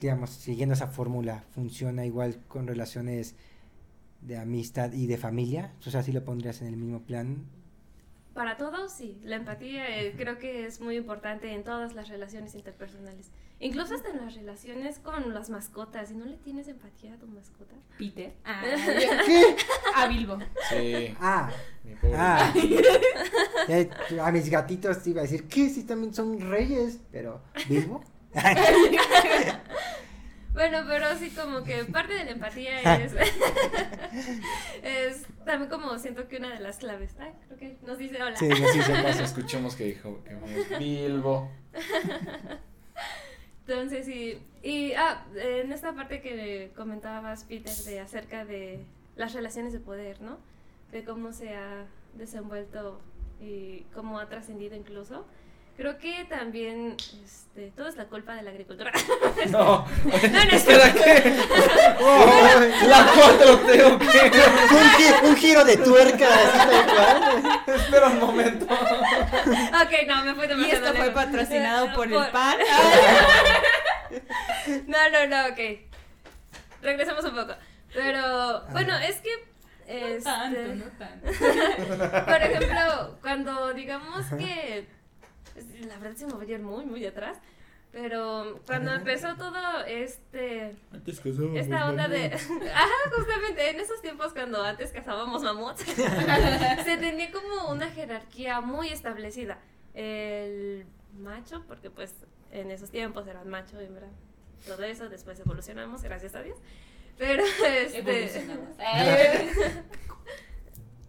digamos, siguiendo esa fórmula, funciona igual con relaciones de amistad y de familia. O sea, si lo pondrías en el mismo plan. Para todos, sí. La empatía eh, creo que es muy importante en todas las relaciones interpersonales. Incluso hasta en las relaciones con las mascotas. ¿Y no le tienes empatía a tu mascota? Peter. Ah, ¿Qué? A Bilbo. Sí. Ah. ah. Eh, a mis gatitos te iba a decir, ¿qué? Si también son reyes. Pero, ¿Bilbo? Bueno, pero sí como que parte de la empatía es, es también como siento que una de las claves. Ay, creo que nos dice hola. Sí, nos dice Escuchemos que dijo que Bilbo. Entonces, sí. Y ah, en esta parte que comentabas, Peter, de acerca de las relaciones de poder, ¿no? De cómo se ha desenvuelto y cómo ha trascendido incluso. Creo que también este, todo es la culpa de la agricultura. No, no, no espera que la cuatro tengo que un, giro de tuerca así Espera un momento. Ok, no, me fue demasiado. Y esto fue patrocinado por, el pan. no, no, no, ok. Regresamos un poco. Pero bueno, es que este, tanto, no tanto. Por ejemplo, cuando digamos que la verdad se me voy a ir muy, muy atrás. Pero cuando empezó todo este. Antes Esta onda de. Ajá, justamente en esos tiempos cuando antes cazábamos mamuts. se tenía como una jerarquía muy establecida. El macho, porque pues en esos tiempos eran macho, hembra, todo eso. Después evolucionamos, gracias a Dios. Pero este.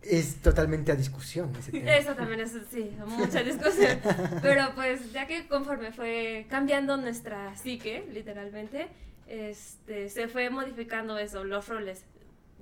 Es totalmente a discusión ese tema. Eso también es, sí, mucha discusión. Pero pues ya que conforme fue cambiando nuestra psique, literalmente, este, se fue modificando eso, los roles.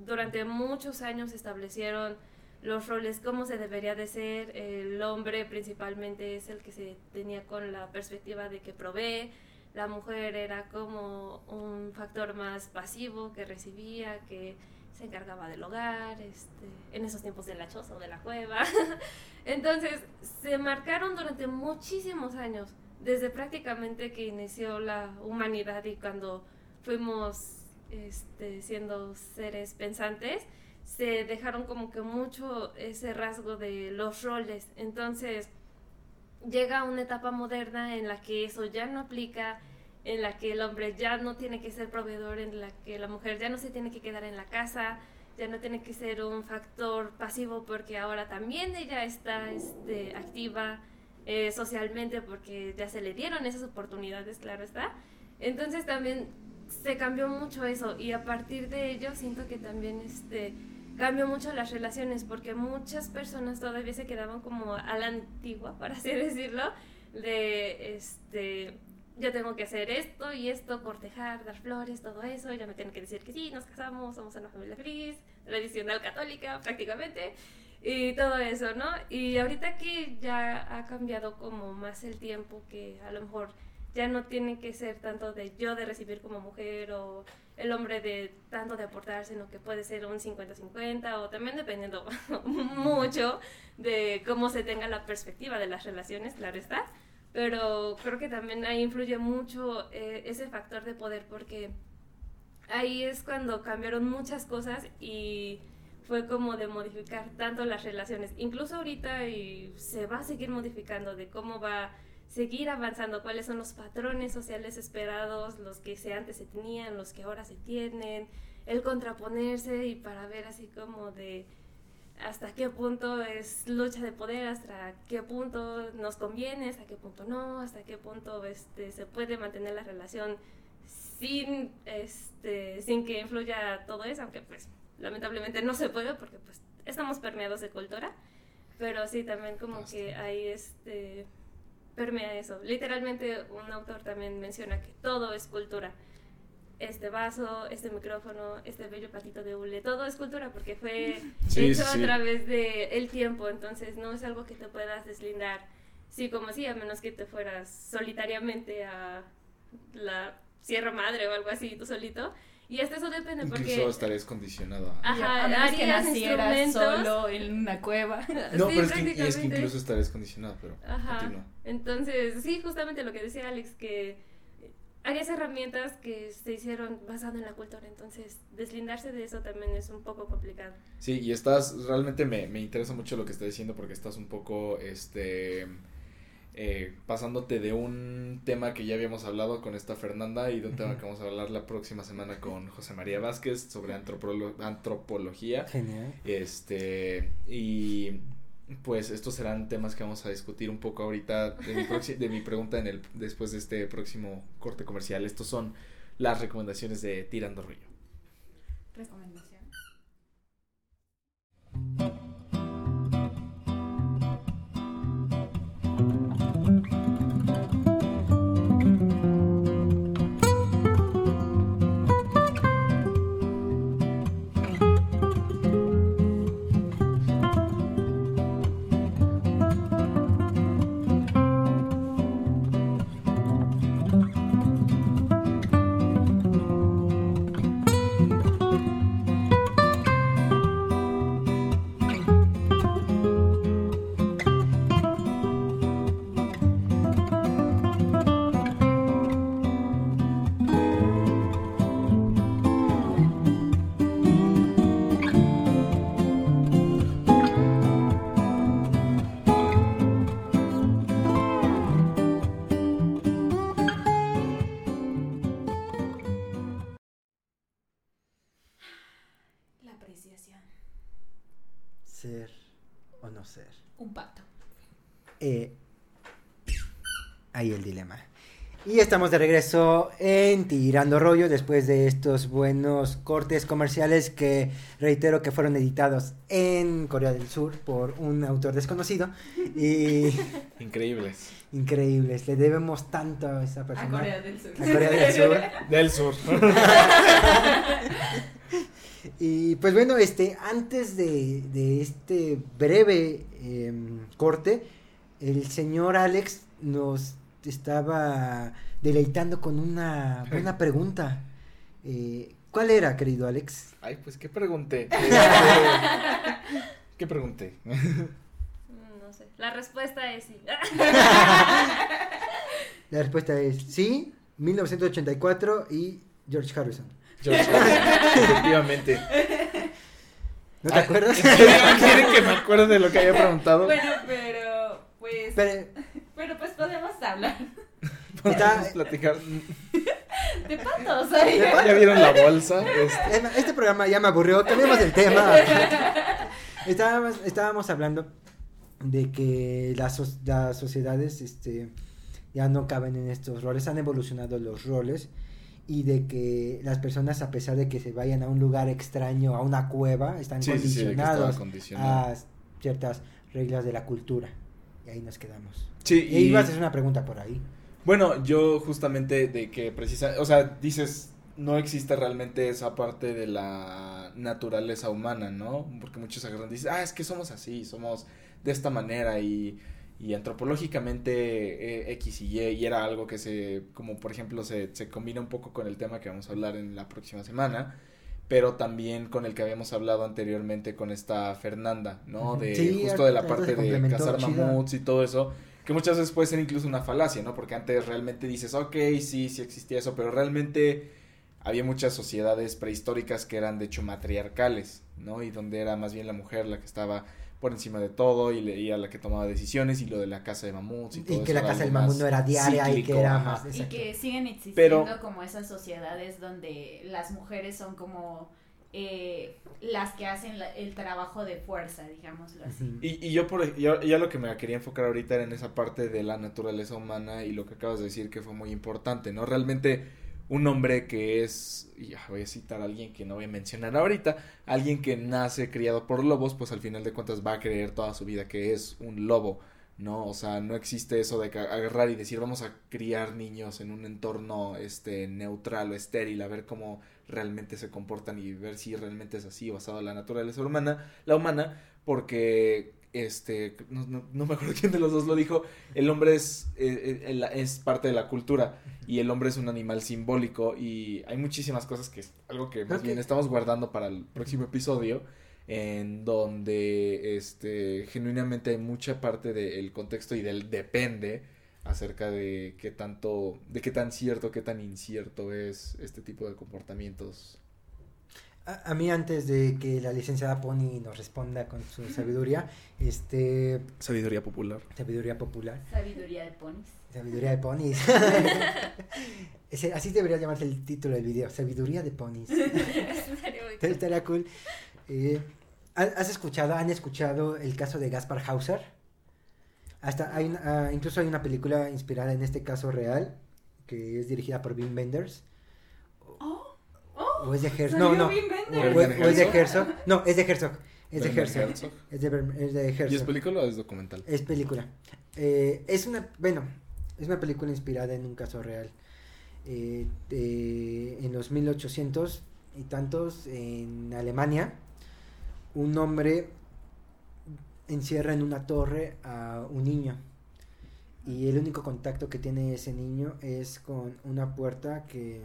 Durante muchos años se establecieron los roles, cómo se debería de ser. El hombre principalmente es el que se tenía con la perspectiva de que provee. La mujer era como un factor más pasivo que recibía, que se encargaba del hogar, este, en esos tiempos de la choza o de la cueva. Entonces, se marcaron durante muchísimos años, desde prácticamente que inició la humanidad y cuando fuimos este, siendo seres pensantes, se dejaron como que mucho ese rasgo de los roles. Entonces, llega una etapa moderna en la que eso ya no aplica, en la que el hombre ya no tiene que ser proveedor, en la que la mujer ya no se tiene que quedar en la casa, ya no tiene que ser un factor pasivo porque ahora también ella está este, activa eh, socialmente porque ya se le dieron esas oportunidades, claro está. Entonces también se cambió mucho eso y a partir de ello siento que también este cambió mucho las relaciones porque muchas personas todavía se quedaban como a la antigua, por así decirlo, de este yo tengo que hacer esto y esto, cortejar, dar flores, todo eso, ya me tienen que decir que sí, nos casamos, somos una familia feliz, tradicional católica prácticamente, y todo eso, ¿no? Y ahorita que ya ha cambiado como más el tiempo, que a lo mejor ya no tiene que ser tanto de yo de recibir como mujer o el hombre de tanto de aportar, sino que puede ser un 50-50 o también dependiendo mucho de cómo se tenga la perspectiva de las relaciones, claro está. Pero creo que también ahí influye mucho eh, ese factor de poder porque ahí es cuando cambiaron muchas cosas y fue como de modificar tanto las relaciones. Incluso ahorita y se va a seguir modificando de cómo va seguir avanzando, cuáles son los patrones sociales esperados, los que se antes se tenían, los que ahora se tienen, el contraponerse y para ver así como de hasta qué punto es lucha de poder, hasta qué punto nos conviene, hasta qué punto no, hasta qué punto este, se puede mantener la relación sin, este, sin que influya todo eso, aunque pues lamentablemente no se puede porque pues estamos permeados de cultura, pero sí también como que hay este permea eso. Literalmente un autor también menciona que todo es cultura. Este vaso, este micrófono, este bello patito de hule, todo es cultura porque fue hecho a través del el tiempo, entonces no es algo que te puedas deslindar. Sí, como sí, a menos que te fueras solitariamente a la Sierra Madre o algo así, tú solito. Y hasta eso depende Incluso porque... estarías condicionado a... Ajá, a menos que harías nacieras instrumentos. solo en una cueva. No, Sí, pero es que, y es que incluso estarías condicionado, pero Ajá. continúa. Entonces, sí, justamente lo que decía Alex, que harías herramientas que se hicieron basado en la cultura, entonces deslindarse de eso también es un poco complicado. Sí, y estás, realmente me, me interesa mucho lo que estás diciendo porque estás un poco, este, eh, pasándote de un tema que ya habíamos hablado con esta Fernanda y de un tema que vamos a hablar la próxima semana con José María Vázquez sobre antropolo- antropología. Genial. Este, y pues estos serán temas que vamos a discutir un poco ahorita de mi, de mi pregunta en el, después de este próximo corte comercial. Estos son las recomendaciones de Tirando Rollo. Recomendación. Un pato. Eh, ahí el dilema. Y estamos de regreso en Tirando Rollo después de estos buenos cortes comerciales que reitero que fueron editados en Corea del Sur por un autor desconocido y Increíbles. increíbles. Le debemos tanto a esa A persona. Corea del Sur. A Corea del Sur. Del sur. Y pues bueno, este, antes de, de este breve em, corte, el señor Alex nos estaba deleitando con una buena pregunta. Eh, ¿Cuál era, querido Alex? Ay, pues, ¿qué pregunté? ¿Qué pregunté? No sé. La respuesta es sí. La respuesta es sí, 1984 y George Harrison. George Harrison, efectivamente. ¿No te Ah, acuerdas? ¿en serio ¿Quieren que me acuerde de lo que había preguntado? Bueno, pero pues. Pero, Pero pues podemos hablar está- Podemos platicar. de patos. ¿eh? ¿Ya vieron la bolsa? Este, Este programa ya me aburrió, cambiemos el tema. Estábamos, estábamos hablando de que las, las sociedades este, ya no caben en estos roles, han evolucionado los roles y de que las personas a pesar de que se vayan a un lugar extraño, a una cueva, están Sí, condicionados condicionado. a ciertas reglas de la cultura. Y ahí nos quedamos. Sí, Y ibas a hacer una pregunta por ahí. Bueno, yo justamente de que precisa, o sea, dices, no existe realmente esa parte de la naturaleza humana, ¿no? Porque muchos agarran y dicen, ah, es que somos así, somos de esta manera y, y antropológicamente eh, X y Y, y era algo que se, como por ejemplo, se, se combina un poco con el tema que vamos a hablar en la próxima semana, pero también con el que habíamos hablado anteriormente con esta Fernanda, ¿no? De Sí, justo de la parte de cazar mamuts y todo eso, que muchas veces puede ser incluso una falacia, ¿no? Porque antes realmente dices, ok, sí, sí existía eso, pero realmente había muchas sociedades prehistóricas que eran de hecho matriarcales, ¿no? Y donde era más bien la mujer la que estaba por encima de todo y leía la que tomaba decisiones y lo de la casa de mamuts y todo Y que eso la casa del mamut no era diaria y que era ajá. más... Y que siguen existiendo Pero- como esas sociedades donde las mujeres son como eh, las que hacen la- el trabajo de fuerza, digámoslo así. Y, y yo por yo, ya lo que me quería enfocar ahorita era en esa parte de la naturaleza humana y lo que acabas de decir que fue muy importante, ¿no? Realmente un hombre que es, ya voy a citar a alguien que no voy a mencionar ahorita, alguien que nace criado por lobos, pues al final de cuentas va a creer toda su vida que es un lobo, ¿no? O sea, no existe eso de agarrar y decir vamos a criar niños en un entorno este neutral o estéril, a ver cómo realmente se comportan y ver si realmente es así basado en la naturaleza humana, la humana, porque este no, no, no me acuerdo quién de los dos lo dijo, el hombre es, eh, eh, el- es parte de la cultura y el hombre es un animal simbólico y hay muchísimas cosas que es algo que más bien estamos guardando para el próximo episodio en donde este genuinamente hay mucha parte del contexto y del depende acerca de qué tanto de qué tan cierto qué tan incierto es este tipo de comportamientos A, a mí antes de que la licenciada Pony nos responda con su sabiduría, este, sabiduría popular sabiduría popular, Sabiduría de ponis. sabiduría de ponis. Ese- así debería llamarse el título del video, sabiduría de ponis. Estaría muy cool. Estaría cool. Eh, ¿ha- ¿Has escuchado, han escuchado el caso de Gaspar Hauser? Hasta hay una- ah, incluso hay una película inspirada en este caso real que es dirigida por Wim Wenders. O es de Herzog. No, no. O, es de Herzog. Herzog. No, es de Herzog. Es de Herzog. Herzog. Es de, es de ¿Y es Herzog. película o es documental? Es película. Eh, es una, bueno, es una película inspirada en un caso real. Eh, en los 1800 y tantos, en Alemania, un hombre encierra en una torre a un niño. Y el único contacto que tiene ese niño es con una puerta que,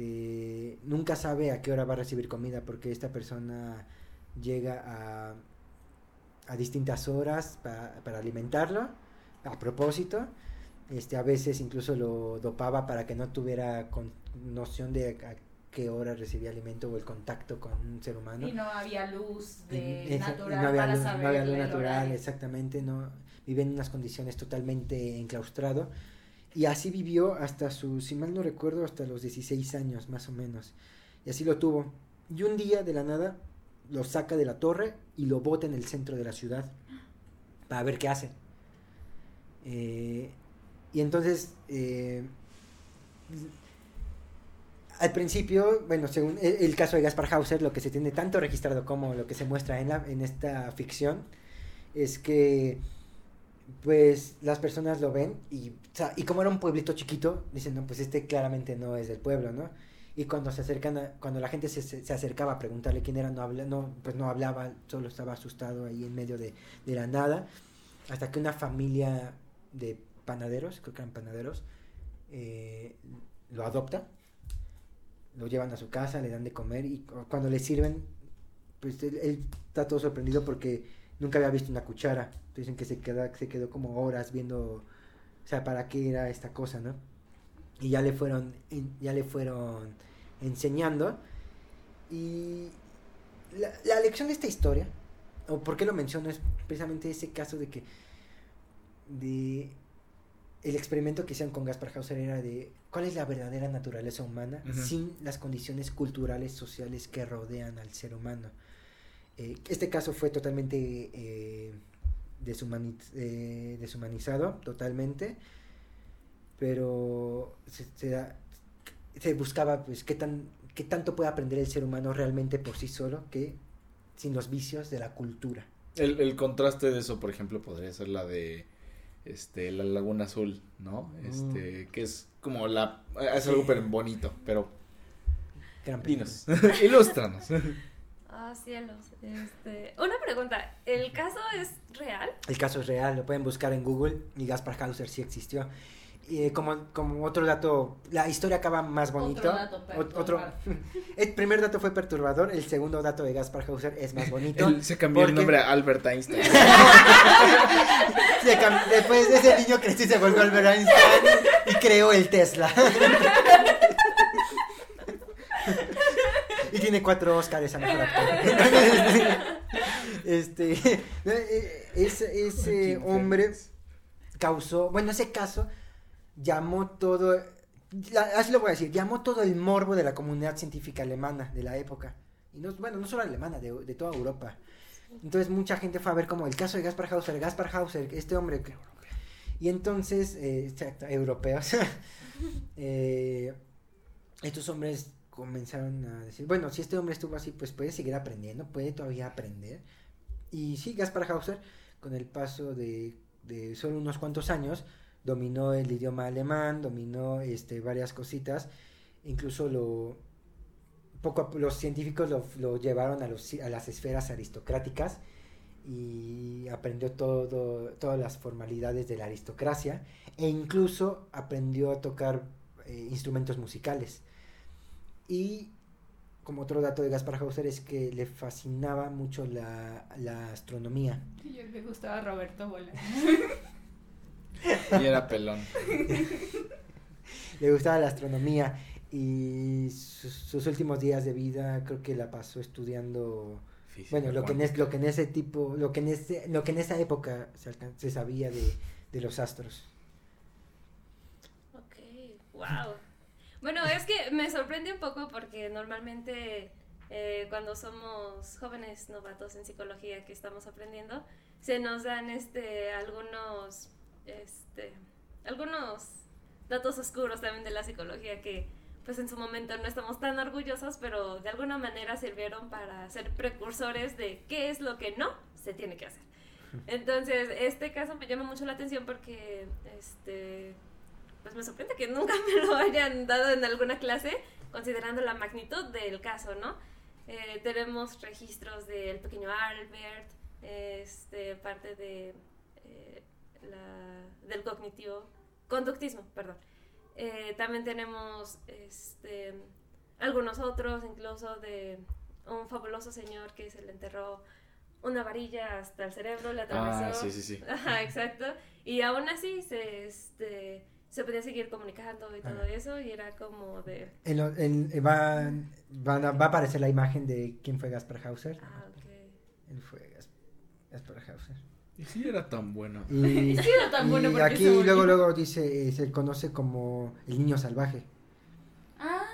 que nunca sabe a qué hora va a recibir comida porque esta persona llega a, a distintas horas pa- para alimentarlo a propósito. Este a veces incluso lo dopaba para que no tuviera con noción de a qué hora recibía alimento o el contacto con un ser humano. Y no había luz de esa- natural no había para luz, saber no había luz natural, exactamente, no vive en unas condiciones totalmente enclaustrado y así vivió hasta su, si mal no recuerdo, hasta los 16 años más o menos. Y así lo tuvo. Y un día de la nada lo saca de la torre y lo bota en el centro de la ciudad para ver qué hace. Eh, y entonces, eh, al principio, bueno, según el, el caso de Gaspar Hauser, lo que se tiene tanto registrado como lo que se muestra en, la, en esta ficción es que pues las personas lo ven y, y como era un pueblito chiquito, dicen, no, pues este claramente no es del pueblo, ¿no? Y cuando se acercan, a- cuando la gente se, se, acercaba a preguntarle quién era, no, habla, no, pues no hablaba, solo estaba asustado ahí en medio de, de la nada, hasta que una familia de panaderos, creo que eran panaderos, eh, lo adopta, lo llevan a su casa, le dan de comer y cu- cuando le sirven, pues él está todo sorprendido porque nunca había visto una cuchara. Dicen que se, queda, se quedó como horas viendo, o sea, para qué era esta cosa, ¿no? Y ya le fueron, ya le fueron enseñando. Y la, la lección de esta historia, o por qué lo menciono, es precisamente ese caso de que de el experimento que hicieron con Gaspar Hauser era de cuál es la verdadera naturaleza humana sin las condiciones culturales, sociales que rodean al ser humano. Eh, este caso fue totalmente eh, eh, deshumanizado, totalmente, pero se, se da- se buscaba pues qué tan qué tanto puede aprender el ser humano realmente por sí solo que sin los vicios de la cultura. El, el contraste de eso, por ejemplo, podría ser la de este, la Laguna Azul, ¿no? Mm. Este, que es como la, es algo pero bonito, pero Gran dinos, ilústranos. Ah, cielos. Este, una pregunta, ¿el caso es real? El caso es real, lo pueden buscar en Google y Gaspar Hauser sí existió. Y eh, como, como otro dato, la historia acaba más bonito. Otro dato perturbador. otro- el primer dato fue perturbador, el segundo dato de Gaspar Hauser es más bonito. Él se cambió el porque- nombre a Albert Einstein. Se cam- Después de ese niño creció y se volvió Albert Einstein y creó el Tesla. y tiene cuatro Oscars a mejor actor. este, eh, ese, ese hombre causó, bueno, ese caso llamó todo, la- así lo voy a decir, llamó todo el morbo de la comunidad científica alemana de la época. Y no, bueno, no solo alemana, de, de toda Europa. Entonces mucha gente fue a ver como el caso de Gaspar Hauser, Gaspar Hauser, este hombre. que- Y entonces, eh, exacto, europeos, eh, estos hombres comenzaron a decir, bueno, si este hombre estuvo así, pues puede seguir aprendiendo, puede todavía aprender. Y sí, Gaspar Hauser, con el paso de, solo unos cuantos años, dominó el idioma alemán, dominó este, varias cositas, incluso lo, poco los científicos lo, lo llevaron a, los, a las esferas aristocráticas y aprendió todo, todas las formalidades de la aristocracia e incluso aprendió a tocar eh, instrumentos musicales. Y como otro dato de Gaspar Hauser es que le fascinaba mucho la, la astronomía. Yo me gustaba Roberto Bola. Y era pelón. Le gustaba la astronomía y sus, sus últimos días de vida creo que la pasó estudiando Física bueno lo que en lo que en ese tipo lo que en ese lo que en esa época se, alcan- se sabía de, de los astros Ok, wow. Bueno, es que me sorprende un poco porque normalmente eh, cuando somos jóvenes novatos en psicología que estamos aprendiendo, se nos dan este algunos este algunos datos oscuros también de la psicología que pues en su momento no estamos tan orgullosos, pero de alguna manera sirvieron para ser precursores de qué es lo que no se tiene que hacer. Entonces, este caso me llama mucho la atención porque este pues me sorprende que nunca me lo hayan dado en alguna clase, considerando la magnitud del caso, ¿no? Eh, tenemos registros del pequeño Albert, este, parte de, eh, la- del cognitivo, conductismo, perdón. Eh, también tenemos este, algunos otros, incluso de un fabuloso señor que se le enterró una varilla hasta el cerebro, le atravesó. Ah, sí, sí, sí. Ajá, exacto. Y aún así se, este, se podía seguir comunicando y todo Ah. eso, y era como de. En lo- en- eh, va, van a- va a aparecer la imagen de quién fue Gaspar Hauser Ah, ok. él fue Gas- Gaspar Hauser Y sí era tan bueno. y, Sí era tan bueno y porque aquí luego luego dice eh, se conoce como el niño salvaje Ah.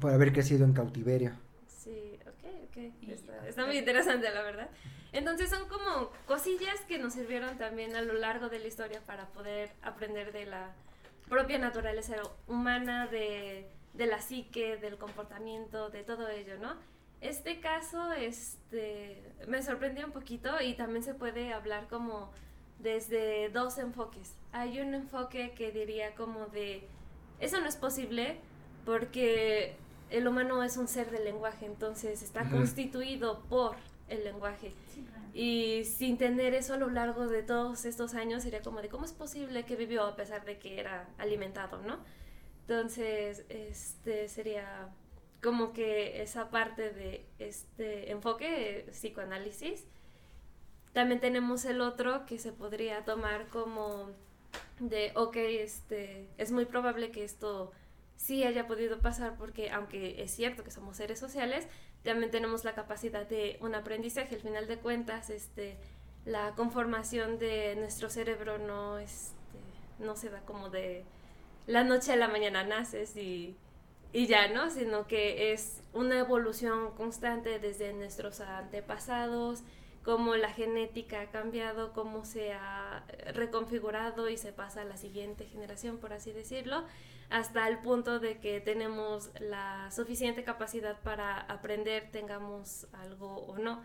por haber crecido en cautiverio Sí, ok, ok. Está muy interesante, la verdad. Entonces son como cosillas que nos sirvieron también a lo largo de la historia para poder aprender de la propia naturaleza humana, de, de la psique, del comportamiento, de todo ello, ¿no? Este caso este, me sorprendió un poquito y también se puede hablar como desde dos enfoques. Hay un enfoque que diría como de, eso no es posible porque el humano es un ser del lenguaje, entonces está constituido por el lenguaje. Y sin tener eso a lo largo de todos estos años sería como de cómo es posible que vivió a pesar de que era alimentado, ¿no? Entonces, este sería como que esa parte de este enfoque psicoanálisis. También tenemos el otro que se podría tomar como de, ok, este, es muy probable que esto sí haya podido pasar porque aunque es cierto que somos seres sociales, también tenemos la capacidad de un aprendizaje. Al final de cuentas, este, la conformación de nuestro cerebro no, este, no se da como de la noche a la mañana naces y, y ya, ¿no? Sino que es una evolución constante desde nuestros antepasados, cómo la genética ha cambiado, cómo se ha reconfigurado y se pasa a la siguiente generación, por así decirlo, hasta el punto de que tenemos la suficiente capacidad para aprender, tengamos algo o no.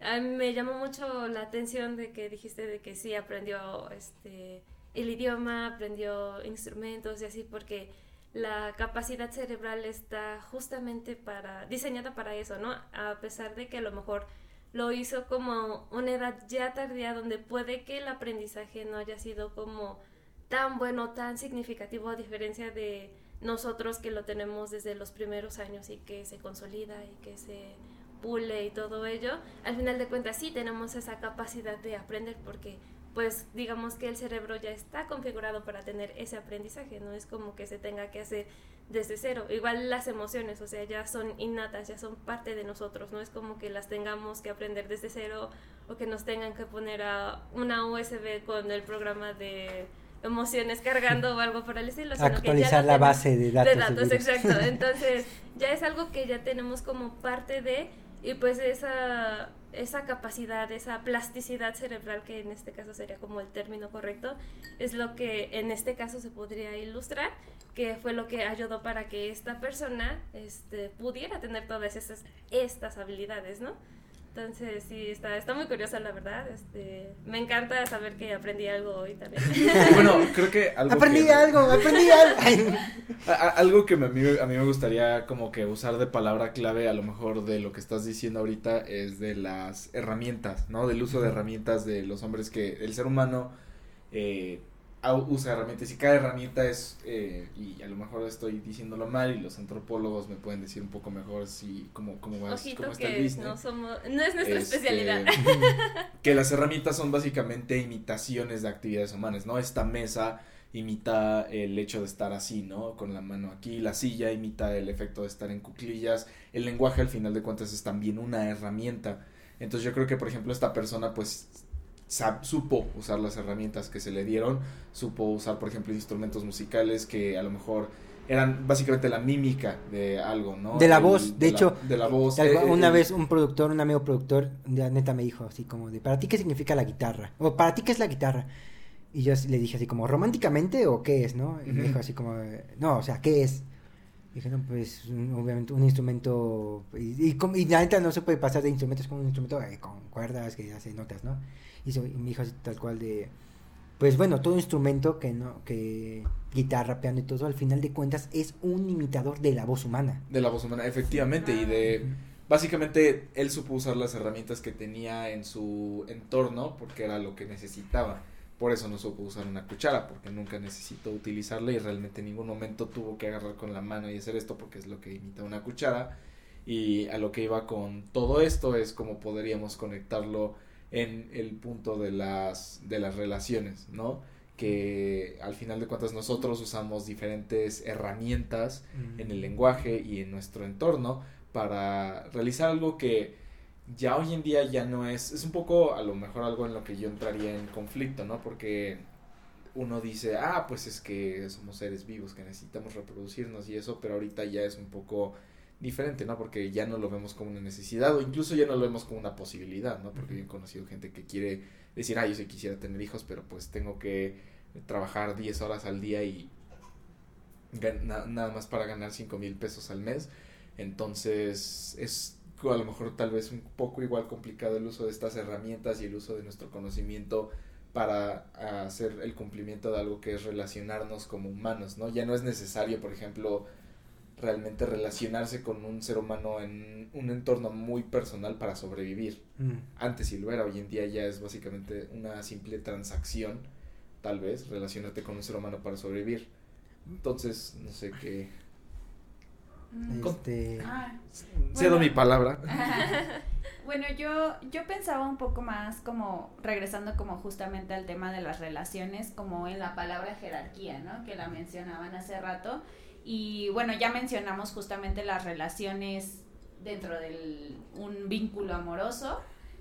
a mí me llamó mucho la atención de que dijiste de que sí aprendió este el idioma, aprendió instrumentos y así porque la capacidad cerebral está justamente para diseñada para eso, ¿no? A pesar de que a lo mejor lo hizo como una edad ya tardía donde puede que el aprendizaje no haya sido como tan bueno, tan significativo a diferencia de nosotros que lo tenemos desde los primeros años y que se consolida y que se pule y todo ello, al final de cuentas sí tenemos esa capacidad de aprender porque pues digamos que el cerebro ya está configurado para tener ese aprendizaje, no es como que se tenga que hacer desde cero. Igual las emociones, o sea, ya son innatas, ya son parte de nosotros, no es como que las tengamos que aprender desde cero o que nos tengan que poner a una USB con el programa de emociones cargando o algo por el estilo. Sino Actualizar que ya la base de datos. De datos, exacto. Entonces, ya es algo que ya tenemos como parte de, y pues esa esa capacidad, esa plasticidad cerebral, que en este caso sería como el término correcto, es lo que en este caso se podría ilustrar, que fue lo que ayudó para que esta persona este, pudiera tener todas esas, estas habilidades, ¿no? Entonces, sí, está, está muy curiosa, la verdad. Este, me encanta saber que aprendí algo hoy también. bueno, creo que algo Aprendí algo, aprendí algo. algo que a mí, a mí me gustaría como que usar de palabra clave, a lo mejor de lo que estás diciendo ahorita, es de las herramientas, ¿no? Del uso de herramientas de los hombres que el ser humano... Eh, usa herramientas y cada herramienta es, eh, y a lo mejor estoy diciéndolo mal y los antropólogos me pueden decir un poco mejor si cómo, cómo, va, cómo está el business. No, somos, no es nuestra este, especialidad. que las herramientas son básicamente imitaciones de actividades humanas, ¿no? Esta mesa imita el hecho de estar así, ¿no? Con la mano aquí, la silla imita el efecto de estar en cuclillas, el lenguaje al final de cuentas es también una herramienta. Entonces yo creo que, por ejemplo, esta persona pues supo usar las herramientas que se le dieron, supo usar, por ejemplo, instrumentos musicales que a lo mejor eran básicamente la mímica de algo, ¿no? De la voz, de, hecho. de la voz. Eh, una vez un productor, un amigo productor, neta me dijo así como de, ¿para ti qué significa la guitarra? O ¿para ti qué es la guitarra? Y yo le dije así como, ¿románticamente o qué es, no? Y me dijo así como, no, o sea, ¿qué es? Y dije, no, pues obviamente un instrumento, y, y, y, la neta no se puede pasar de instrumentos como un instrumento eh, con cuerdas que hace notas, ¿no? Y, mi hijo tal cual de, pues bueno, todo instrumento que no, que guitarra, piano y todo, al final de cuentas es un imitador de la voz humana. De la voz humana, efectivamente, y de, básicamente él supo usar las herramientas que tenía en su entorno porque era lo que necesitaba. Por eso no supo usar una cuchara, porque nunca necesitó utilizarla y realmente en ningún momento tuvo que agarrar con la mano y hacer esto porque es lo que imita una cuchara. Y a lo que iba con todo esto es como podríamos conectarlo en el punto de las, de las relaciones, ¿no? Que al final de cuentas nosotros usamos diferentes herramientas en el lenguaje y en nuestro entorno para realizar algo que ya hoy en día ya no es, es un poco a lo mejor algo en lo que yo entraría en conflicto, ¿no? Porque uno dice, ah, pues es que somos seres vivos, que necesitamos reproducirnos y eso, pero ahorita ya es un poco diferente, ¿no? Porque ya no lo vemos como una necesidad o incluso ya no lo vemos como una posibilidad, ¿no? Porque yo he conocido gente que quiere decir, ah, yo sí quisiera tener hijos, pero pues tengo que trabajar 10 horas al día y nada más para ganar 5 mil pesos al mes. Entonces es a lo mejor tal vez un poco igual complicado el uso de estas herramientas y el uso de nuestro conocimiento para hacer el cumplimiento de algo que es relacionarnos como humanos, ¿no? Ya no es necesario, por ejemplo, realmente relacionarse con un ser humano en un entorno muy personal para sobrevivir. Mm. Antes sí lo era, hoy en día ya es básicamente una simple transacción, tal vez, relacionarte con un ser humano para sobrevivir. Entonces, no sé qué. Este... Ah, Cedo mi palabra. bueno, yo, yo pensaba un poco más como, regresando como justamente al tema de las relaciones, como en la palabra jerarquía, ¿no? Que la mencionaban hace rato. Y bueno, ya mencionamos justamente las relaciones dentro de un vínculo amoroso,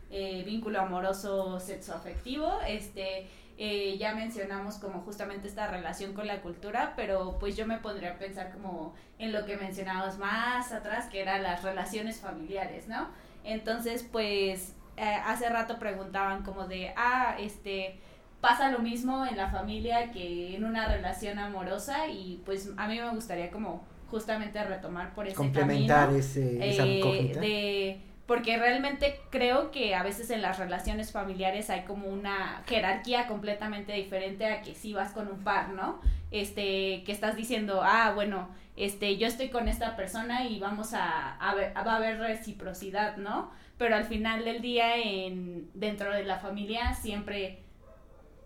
eh, vínculo amoroso sexoafectivo, este, eh, ya mencionamos como justamente esta relación con la cultura, pero pues yo me pondría a pensar como en lo que mencionamos más atrás, que eran las relaciones familiares, ¿no? Entonces, pues eh, hace rato preguntaban como de, ah, este, pasa lo mismo en la familia que en una relación amorosa y pues a mí me gustaría como justamente retomar por ese complementar camino, ese, esa eh, de porque realmente creo que a veces en las relaciones familiares hay como una jerarquía completamente diferente a que si vas con un par, ¿no? Este, que estás diciendo, ah, bueno, este, yo estoy con esta persona y vamos a, a ver, va a haber reciprocidad, ¿no? Pero al final del día, en, dentro de la familia, siempre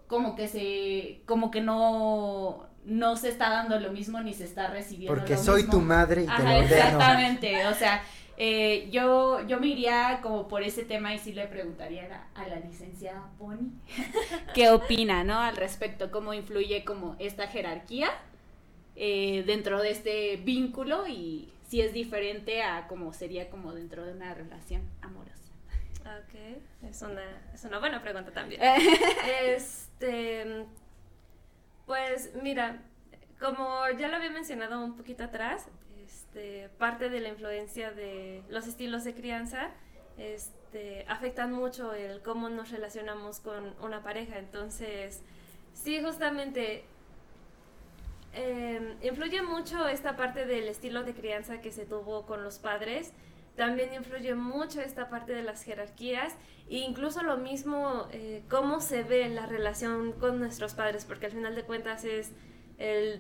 como que se, como que no, no se está dando lo mismo ni se está recibiendo Porque lo soy mismo. tu madre y te lo ordeno. exactamente, o sea, eh, yo, yo me iría como por ese tema y sí le preguntaría a la, a la licenciada Pony qué opina, ¿no? Al respecto, cómo influye como esta jerarquía eh, dentro de este vínculo y si es diferente a como sería como dentro de una relación amorosa. Ok, es una, es una buena pregunta también. Este, pues mira, como ya lo había mencionado un poquito atrás, este, parte de la influencia de los estilos de crianza este, afectan mucho el cómo nos relacionamos con una pareja. Entonces, sí, justamente eh, influye mucho esta parte del estilo de crianza que se tuvo con los padres. También influye mucho esta parte de las jerarquías e incluso lo mismo eh, cómo se ve la relación con nuestros padres, porque al final de cuentas es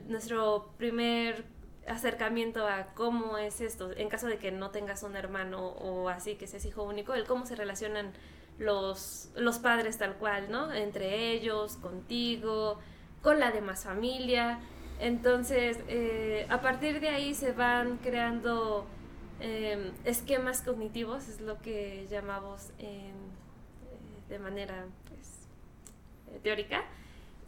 nuestro primer acercamiento a cómo es esto, en caso de que no tengas un hermano o así, que seas hijo único, el cómo se relacionan los, los padres tal cual, ¿no? Entre ellos, contigo, con la demás familia. Entonces, eh, a partir de ahí se van creando eh, esquemas cognitivos, es lo que llamamos eh, de manera pues, teórica.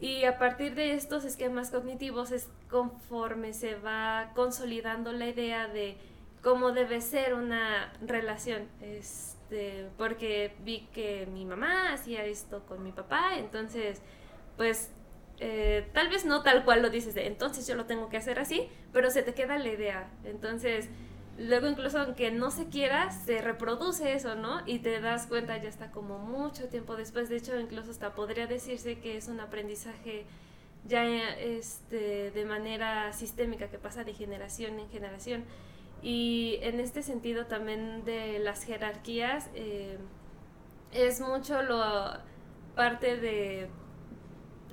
Y a partir de estos esquemas cognitivos es conforme se va consolidando la idea de cómo debe ser una relación. Este, porque vi que mi mamá hacía esto con mi papá, entonces, pues eh, tal vez no tal cual lo dices de entonces yo lo tengo que hacer así, pero se te queda la idea. Entonces, luego incluso aunque no se quiera, se reproduce eso, ¿no? Y te das cuenta ya está como mucho tiempo después. De hecho, incluso hasta podría decirse que es un aprendizaje ya este, de manera sistémica que pasa de generación en generación. Y en este sentido también de las jerarquías, eh, es mucho lo parte de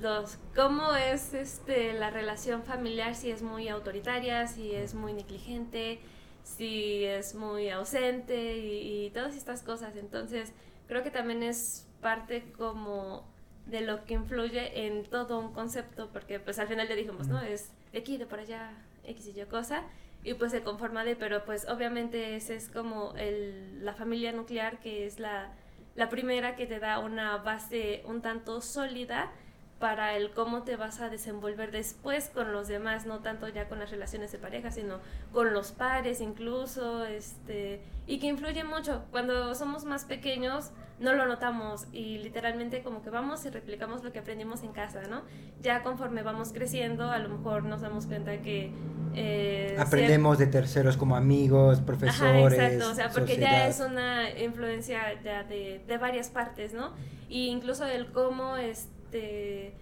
los cómo es este la relación familiar si es muy autoritaria si es muy negligente si es muy ausente y, y, todas estas cosas. Entonces creo que también es parte como de lo que influye en todo un concepto porque pues al final le dijimos no es de aquí de por allá x y yo cosa y pues se conforma de pero pues obviamente ese es como el, la familia nuclear que es la la primera que te da una base un tanto sólida para el cómo te vas a desenvolver después con los demás, no tanto ya con las relaciones de pareja, sino con los pares incluso, este, y que influye mucho. Cuando somos más pequeños no lo notamos y literalmente como que vamos y replicamos lo que aprendimos en casa, ¿no? Ya conforme vamos creciendo, a lo mejor nos damos cuenta que... Eh, Aprendemos de terceros como amigos, profesores. Ajá, exacto, o sea, porque sociedad. ya es una influencia ya de, de varias partes, ¿no? Y incluso el cómo... Este, este,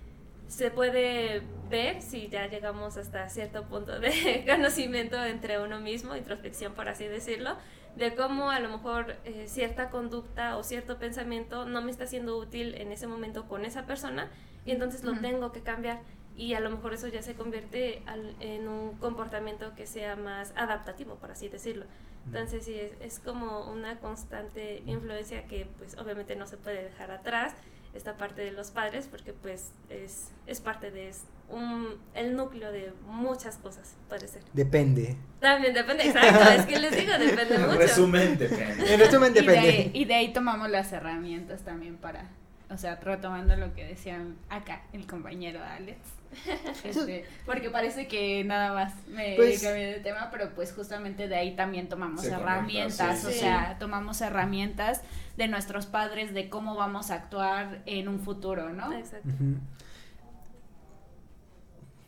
se puede ver si ya llegamos hasta cierto punto de conocimiento entre uno mismo, introspección por así decirlo, de cómo a lo mejor eh, cierta conducta o cierto pensamiento no me está siendo útil en ese momento con esa persona y entonces lo uh -huh. tengo que cambiar y a lo mejor eso ya se convierte al, en un comportamiento que sea más adaptativo, por así decirlo. Entonces sí, es, es como una constante influencia que pues obviamente no se puede dejar atrás esta parte de los padres porque pues es, es parte de es un, el núcleo de muchas cosas, puede ser. Depende. También depende, exacto, es que les digo, depende mucho. En resumen, depende. En resumen, depende. Y de, ahí, y de ahí tomamos las herramientas también para, o sea, retomando lo que decían acá el compañero Alex. Este, porque parece que nada más me Pues- cambié de tema, pero pues justamente de ahí también tomamos Se conecta, herramientas, sí, o sí. sea, tomamos herramientas de nuestros padres de cómo vamos a actuar en un futuro, ¿no? Exacto. Ujú.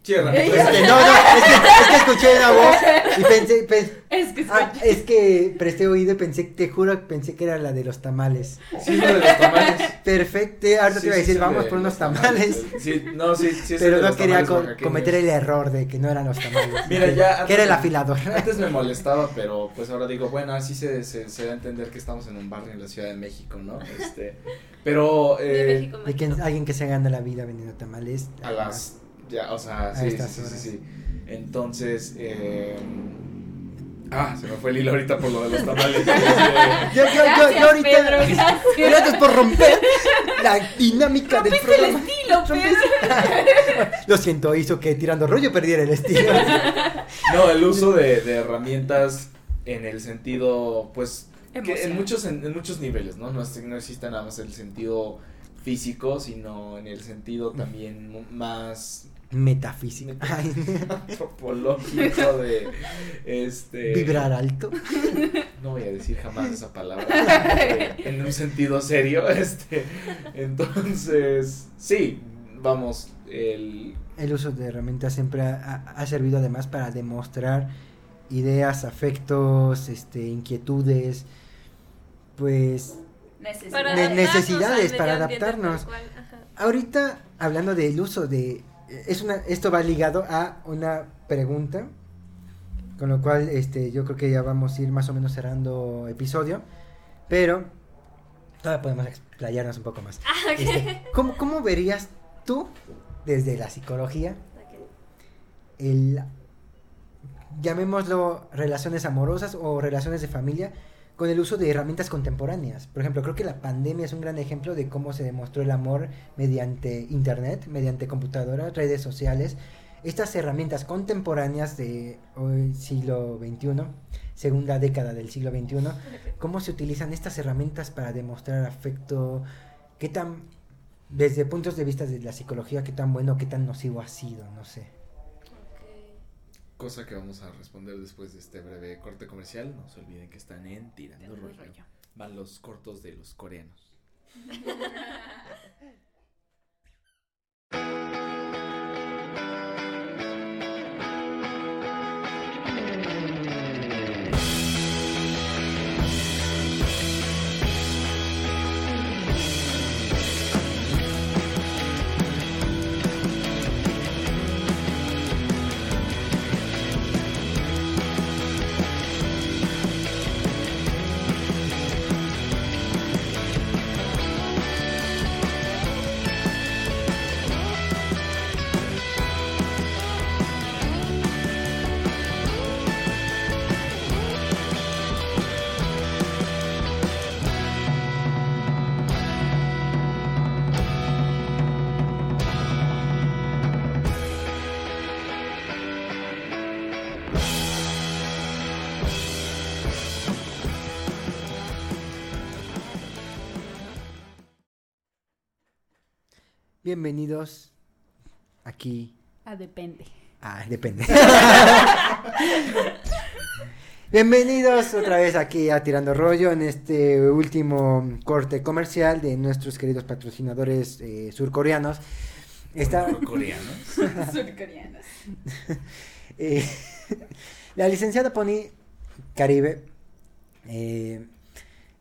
Cierra. Este, no, no, es que, es que escuché una voz y pensé, pens- Es que Ah, es que presté oído y pensé, te juro, pensé que era la de los tamales. Sí, lo de los tamales. Perfecto, ahorita te iba a Sí, sí, decir, sí, vamos de por unos los tamales. Sí, no, sí, sí. es pero no quería co- cometer el error de que no eran los tamales. Mira, que, ya que era el antes- afilador. Antes me molestaba, pero pues ahora digo, bueno, así se, se, se da a entender que estamos en un barrio en la Ciudad de México, ¿no? Este, pero De eh, México, De que alguien que se gana la vida vendiendo tamales. a las, ya, o sea, sí, sí, sí, sí, sí. Entonces, eh, ah, se me fue el hilo ahorita por lo de los tamales. Yo, yo, yo, Gracias, yo ahorita. Pedro, gracias. Gracias por romper la dinámica del Rompiste el programa. estilo, Pedro. Lo siento, hizo que tirando rollo perdiera el estilo. no, el uso de, de herramientas en el sentido, pues, que en muchos, en, en muchos niveles, ¿no? No, es- no existe nada más el sentido físico, sino en el sentido también mu- más Metafísica. Antropológico de este Vibrar alto. no voy a decir jamás esa palabra en un sentido serio este entonces sí vamos el El uso de herramientas siempre ha, servido además para demostrar ideas, afectos, este, inquietudes, pues. Para adaptarnos necesidades para adaptarnos. ahorita hablando del uso de es una esto va ligado a una pregunta con lo cual este yo creo que ya vamos a ir más o menos cerrando episodio pero todavía podemos explayarnos un poco más Ah. Este, ¿cómo, cómo verías tú desde la psicología el llamémoslo relaciones amorosas o relaciones de familia con el uso de herramientas contemporáneas. Por ejemplo, creo que la pandemia es un gran ejemplo de cómo se demostró el amor mediante internet, mediante computadoras, redes sociales. Estas herramientas contemporáneas de siglo XXI, segunda década del siglo XXI, cómo se utilizan estas herramientas para demostrar afecto, qué tan, desde puntos de vista de la psicología, qué tan bueno, qué tan nocivo ha sido, no sé. Cosa que vamos a responder después de este breve corte comercial. No se olviden que están en tirando Tirando rollo. Rollo. van los cortos de los coreanos Bienvenidos aquí. Ah, depende. Ah, depende. Bienvenidos otra vez aquí a Tirando Rollo en este último corte comercial de nuestros queridos patrocinadores eh, surcoreanos. Está, coreanos Surcoreanas. eh, la licenciada Pony Caribe eh,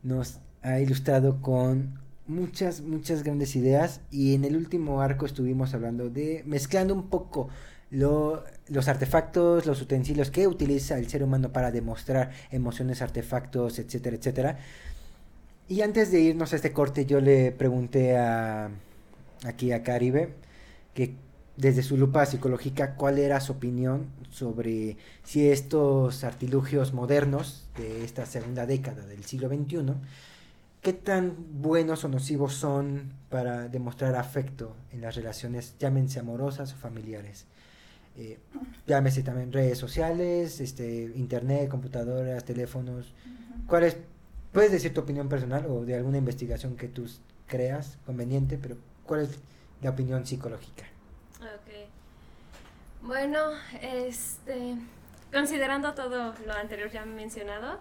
nos ha ilustrado con muchas, muchas grandes ideas y en el último arco estuvimos hablando de mezclando un poco lo- los artefactos, los utensilios que utiliza el ser humano para demostrar emociones, artefactos, etcétera, etcétera. Y antes de irnos a este corte yo le pregunté a aquí a Caribe que desde su lupa psicológica cuál era su opinión sobre si estos artilugios modernos de esta segunda década del siglo XXI, qué tan buenos o nocivos son para demostrar afecto en las relaciones, llámense amorosas o familiares. Eh, llámese también redes sociales, este, internet, computadoras, teléfonos. ¿Cuál es? Puedes decir tu opinión personal o de alguna investigación que tú creas conveniente, pero ¿cuál es la opinión psicológica? Ok. Bueno, este, considerando todo lo anterior ya mencionado,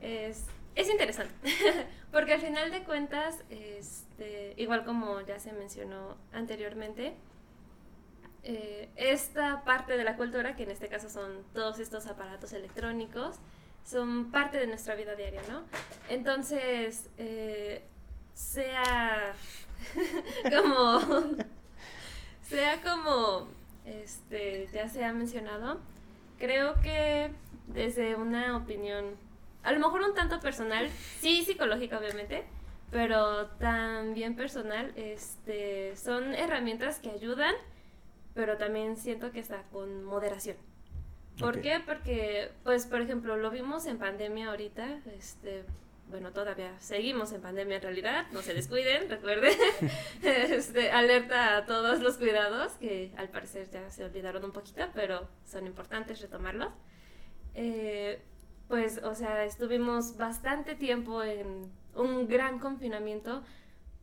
es, es interesante, porque al final de cuentas, este, igual como ya se mencionó anteriormente, eh, esta parte de la cultura, que en este caso son todos estos aparatos electrónicos, son parte de nuestra vida diaria, ¿no? Entonces, eh, sea como, sea como, este, ya se ha mencionado, creo que desde una opinión, a lo mejor un tanto personal, sí psicológica obviamente, pero también personal, este, son herramientas que ayudan, pero también siento que está con moderación. ¿Por Ok. qué? Porque, pues, por ejemplo, lo vimos en pandemia ahorita, este, bueno, todavía seguimos en pandemia en realidad, no se descuiden, recuerden, este, alerta a todos los cuidados, que al parecer ya se olvidaron un poquito, pero son importantes retomarlos. Eh, pues, o sea, estuvimos bastante tiempo en un gran confinamiento,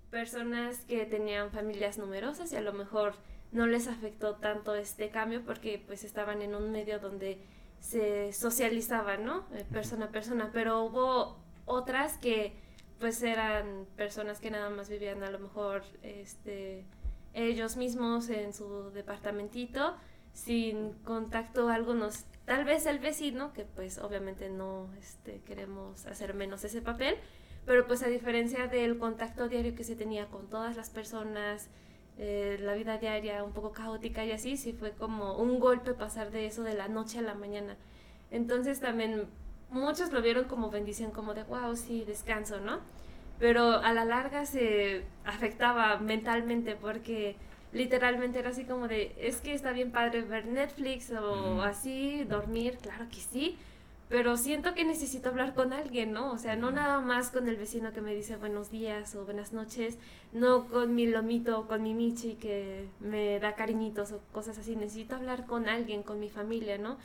personas que tenían familias numerosas y a lo mejor no les afectó tanto este cambio porque pues estaban en un medio donde se socializaban, ¿no? Eh, persona a persona, pero hubo otras que pues eran personas que nada más vivían a lo mejor este ellos mismos en su departamentito sin contacto algunos tal vez el vecino que pues obviamente no este queremos hacer menos ese papel pero pues a diferencia del contacto diario que se tenía con todas las personas eh, la vida diaria un poco caótica y así sí fue como un golpe pasar de eso de la noche a la mañana. Entonces también muchos lo vieron como bendición como de wow sí descanso no pero a la larga se afectaba mentalmente porque literalmente era así como de, es que está bien padre ver Netflix o así, dormir, claro que sí, pero siento que necesito hablar con alguien, ¿no? O sea, no nada más con el vecino que me dice buenos días o buenas noches, no con mi lomito o con mi michi que me da cariñitos o cosas así, necesito hablar con alguien, con mi familia, ¿no?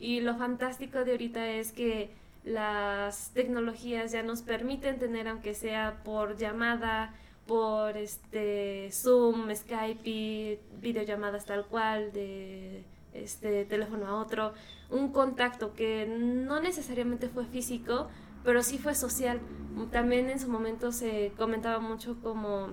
Y lo fantástico de ahorita es que las tecnologías ya nos permiten tener, aunque sea por llamada, por este Zoom, Skype, y videollamadas tal cual, de este teléfono a otro, un contacto que no necesariamente fue físico, pero sí fue social. También en su momento se comentaba mucho como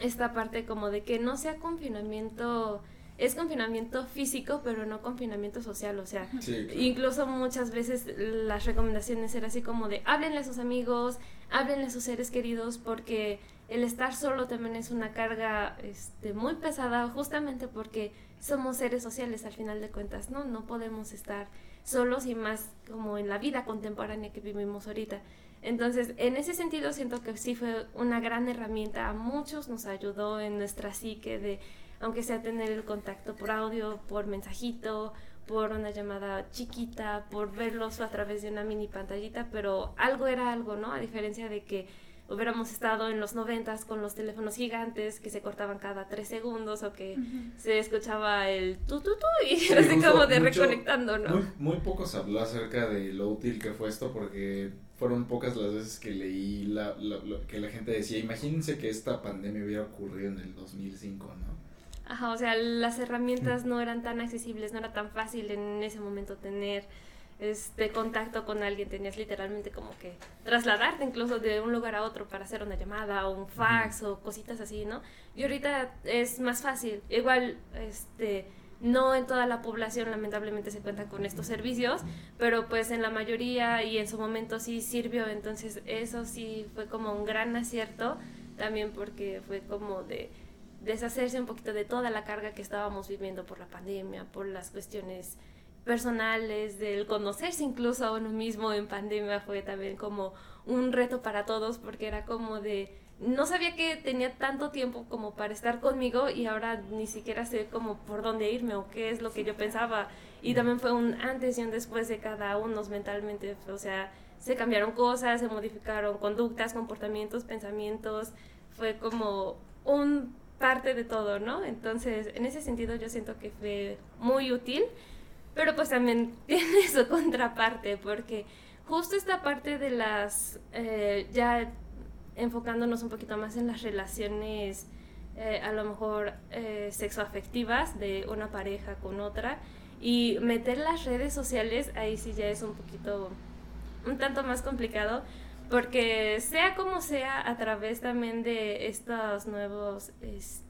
esta parte como de que no sea confinamiento, es confinamiento físico, pero no confinamiento social, o sea, Sí, claro. Incluso muchas veces las recomendaciones eran así como de háblenle a sus amigos, háblenle a sus seres queridos, porque el estar solo también es una carga este, muy pesada, justamente porque somos seres sociales al final de cuentas, ¿no? No podemos estar solos y más como en la vida contemporánea que vivimos ahorita. Entonces, en ese sentido siento que sí fue una gran herramienta, a muchos nos ayudó en nuestra psique de, aunque sea tener el contacto por audio, por mensajito, por una llamada chiquita, por verlos a través de una mini pantallita, pero algo era algo, ¿no? A diferencia de que hubiéramos estado en los noventas con los teléfonos gigantes que se cortaban cada tres segundos o que se escuchaba el tu tu tu y Sí, así como de mucho- reconectando, ¿no? Muy, muy poco se habló acerca de lo útil que fue esto porque fueron pocas las veces que leí la, la- lo que la gente decía, imagínense que esta pandemia hubiera ocurrido en el 2005, ¿no? Ajá, o sea, las herramientas no eran tan accesibles, no era tan fácil en ese momento tener este contacto con alguien, tenías literalmente como que trasladarte incluso de un lugar a otro para hacer una llamada o un fax o cositas así, ¿no? Y ahorita es más fácil. Igual, este, no en toda la población lamentablemente se cuenta con estos servicios, pero pues en la mayoría y en su momento sí sirvió, entonces eso sí fue como un gran acierto, también porque fue como de deshacerse un poquito de toda la carga que estábamos viviendo por la pandemia, por las cuestiones personales, del conocerse incluso a uno mismo en pandemia fue también como un reto para todos porque era como de no sabía que tenía tanto tiempo como para estar conmigo y ahora ni siquiera sé como por dónde irme o qué es lo que yo pensaba. Y también fue un antes y un después de cada uno mentalmente, o sea, se cambiaron cosas, se modificaron conductas, comportamientos, pensamientos, fue como un parte de todo, ¿no? Entonces, en ese sentido yo siento que fue muy útil, pero pues también tiene su contraparte, porque justo esta parte de las, eh, ya enfocándonos un poquito más en las relaciones, eh, a lo mejor eh, sexoafectivas de una pareja con otra, y meter las redes sociales, ahí sí ya es un poquito, un tanto más complicado, porque sea como sea, a través también de estos nuevos este,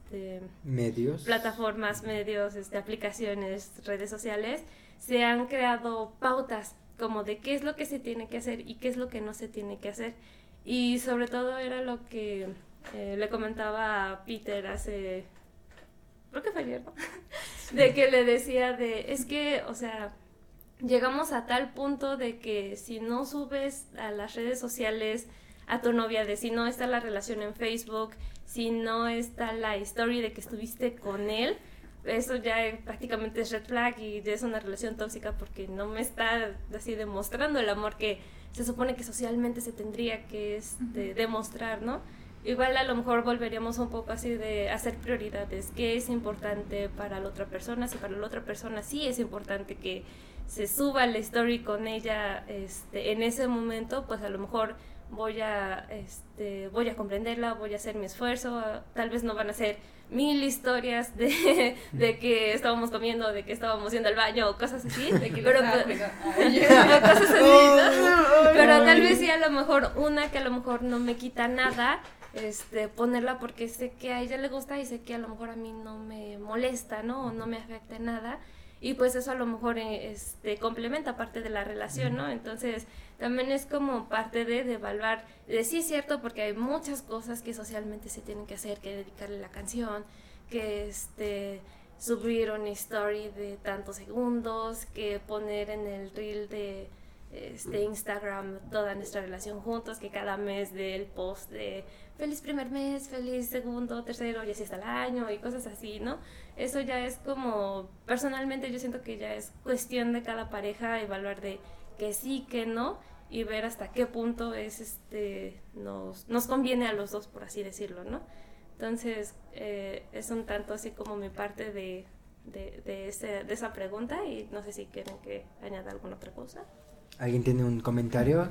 Medios. plataformas, medios, este, aplicaciones, redes sociales, se han creado pautas como de qué es lo que se tiene que hacer y qué es lo que no se tiene que hacer. Y sobre todo era lo que eh, le comentaba a Peter hace, creo que fue ayer, ¿no? de que le decía de, es que, o sea, llegamos a tal punto de que si no subes a las redes sociales a tu novia, de si no está la relación en Facebook, si no está la story de que estuviste con él, eso ya prácticamente es red flag y ya es una relación tóxica porque no me está así demostrando el amor que se supone que socialmente se tendría que este, demostrar, ¿no? Igual a lo mejor volveríamos un poco así de hacer prioridades, qué es importante para la otra persona, si para la otra persona sí es importante que se suba la story con ella este, en ese momento, pues a lo mejor voy a, este, voy a comprenderla, voy a hacer mi esfuerzo, tal vez no van a ser mil historias de, de que estábamos comiendo, de que estábamos yendo al baño o cosas así, De que pero, estaba pues, cosas así, ¿no? Pero tal vez sí a lo mejor una que a lo mejor no me quita nada, este, ponerla porque sé que a ella le gusta y sé que a lo mejor a mí no me molesta, ¿no? O no me afecta nada. Y pues eso a lo mejor eh, este, complementa parte de la relación, ¿no? Entonces también es como parte de, evaluar, de sí es cierto porque hay muchas cosas que socialmente se tienen que hacer, que dedicarle la canción, que este subir una story de tantos segundos, que poner en el reel de este Instagram toda nuestra relación juntos, que cada mes del post de feliz primer mes, feliz segundo, tercero y así hasta el año y cosas así, ¿no? Eso ya es como, personalmente yo siento que ya es cuestión de cada pareja evaluar de que sí, que no y ver hasta qué punto es este nos, nos conviene a los dos, por así decirlo, ¿no? Entonces, eh, es un tanto así como mi parte de, de, de, ese, de esa pregunta y no sé si quieren que añada alguna otra cosa. ¿Alguien tiene un comentario?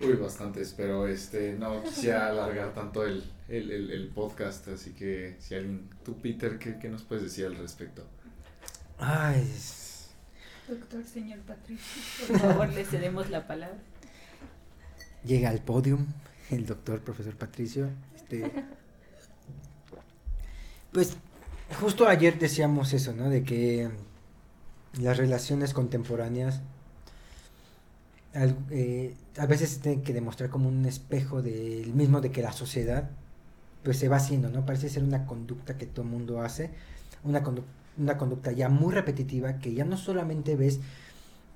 Uy, bastantes, pero este, no quisiera alargar tanto el, el, el, el podcast, así que si alguien, tú Peter, ¿qué, ¿qué nos puedes decir al respecto? Ay, es- Doctor, señor Patricio, por favor, le cedemos la palabra. llega al podium el doctor, profesor Patricio. Este, pues justo ayer decíamos eso, ¿no? De que las relaciones contemporáneas al- eh, a veces se tienen que demostrar como un espejo del mismo de que la sociedad pues se va haciendo, ¿no? Parece ser una conducta que todo el mundo hace, una, condu- una conducta ya muy repetitiva que ya no solamente ves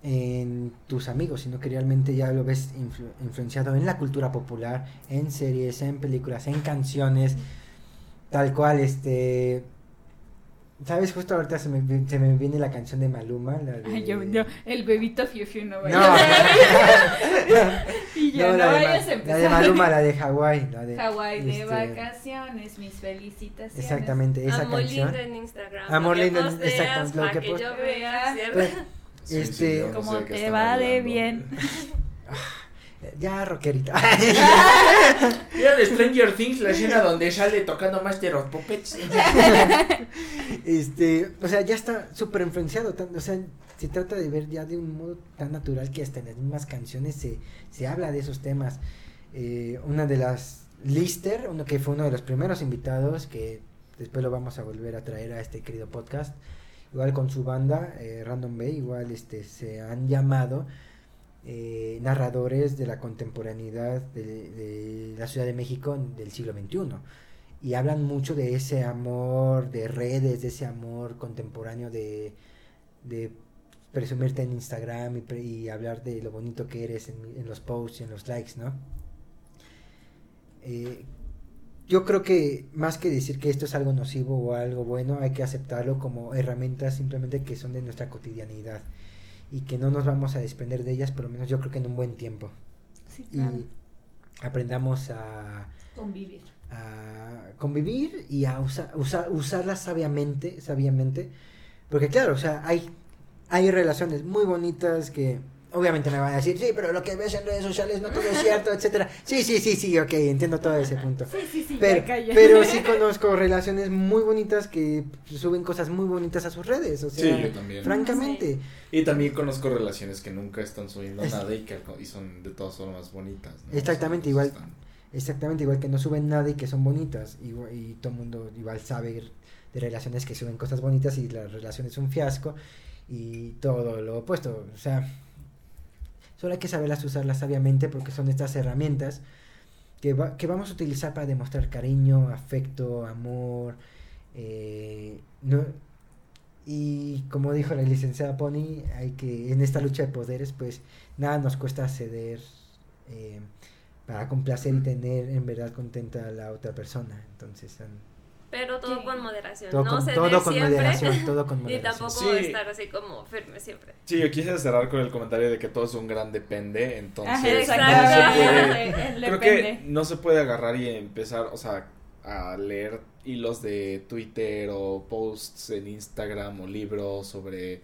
en tus amigos, sino que realmente ya lo ves influ- influenciado en la cultura popular, en series, en películas, en canciones, tal cual, este... ¿Sabes? Justo ahorita se me, se me viene la canción de Maluma, la de... Ay, yo, yo, el bebito fiu fiu no No, vaya. y ya no, la, de, Ma- vayas a la empezar. de Maluma, la de Hawái. La de, Hawái de este, vacaciones, mis felicitaciones. Exactamente, esa Amor canción. lindo en Instagram. Amor lindo en- exacto, lo para que yo vea. Pues, Sí, Este- sí, yo no ¿Cómo te va de bien? Ya, rockerita. Mira de Stranger Things, la escena donde sale tocando Master of Puppets. este, o sea, ya está súper influenciado. tan- o sea, se trata de ver ya de un modo tan natural que hasta en las mismas canciones se, se habla de esos temas. Eh, una de las Lister, uno que fue uno de los primeros invitados, que después lo vamos a volver a traer a este querido podcast. Igual con su banda, eh, Random Bay, igual este, se han llamado eh, narradores de la contemporaneidad de, la Ciudad de México del siglo XXI. Y hablan mucho de ese amor de redes, de ese amor contemporáneo de, presumirte en Instagram y, hablar de lo bonito que eres en, en los posts y en los likes, ¿no? Eh, yo creo que más que decir que esto es algo nocivo o algo bueno, hay que aceptarlo como herramientas simplemente que son de nuestra cotidianidad y que no nos vamos a desprender de ellas, por lo menos yo creo que en un buen tiempo. Sí, claro. Y aprendamos a, Convivir. a convivir y a usa- usa- usarlas sabiamente, sabiamente, porque claro, o sea, hay, hay relaciones muy bonitas que obviamente me van a decir, sí, pero lo que ves en redes sociales no todo es cierto, etcétera. Sí, sí, sí, sí, ok, entiendo todo ese punto. Sí, sí, sí, Pero, pero sí conozco relaciones muy bonitas que suben cosas muy bonitas a sus redes, o sea, Sí, yo también. francamente. Y también conozco relaciones que nunca están subiendo Es- nada y que y son de todas formas bonitas. ¿no? Exactamente, O sea, igual. están- Exactamente, igual que no suben nada y que son bonitas. Igual- y todo el mundo igual sabe de relaciones que suben cosas bonitas y la relación es un fiasco. Y todo lo opuesto. O sea, solo hay que saberlas usarlas sabiamente porque son estas herramientas que, va- que vamos a utilizar para demostrar cariño, afecto, amor. eh, no, y como dijo la licenciada Pony, hay que en esta lucha de poderes, pues nada nos cuesta ceder eh, para complacer y tener en verdad contenta a la otra persona. Entonces, Pero todo Sí. con moderación. todo, no con, ceder todo con siempre. moderación, todo con Y tampoco Sí. estar así como firme siempre. Sí, yo quise cerrar con el comentario de que todo es un gran depende, entonces Ajá, exacto. no se puede- El creo que no se puede agarrar y empezar, o sea, a leer hilos de Twitter o posts en Instagram o libros sobre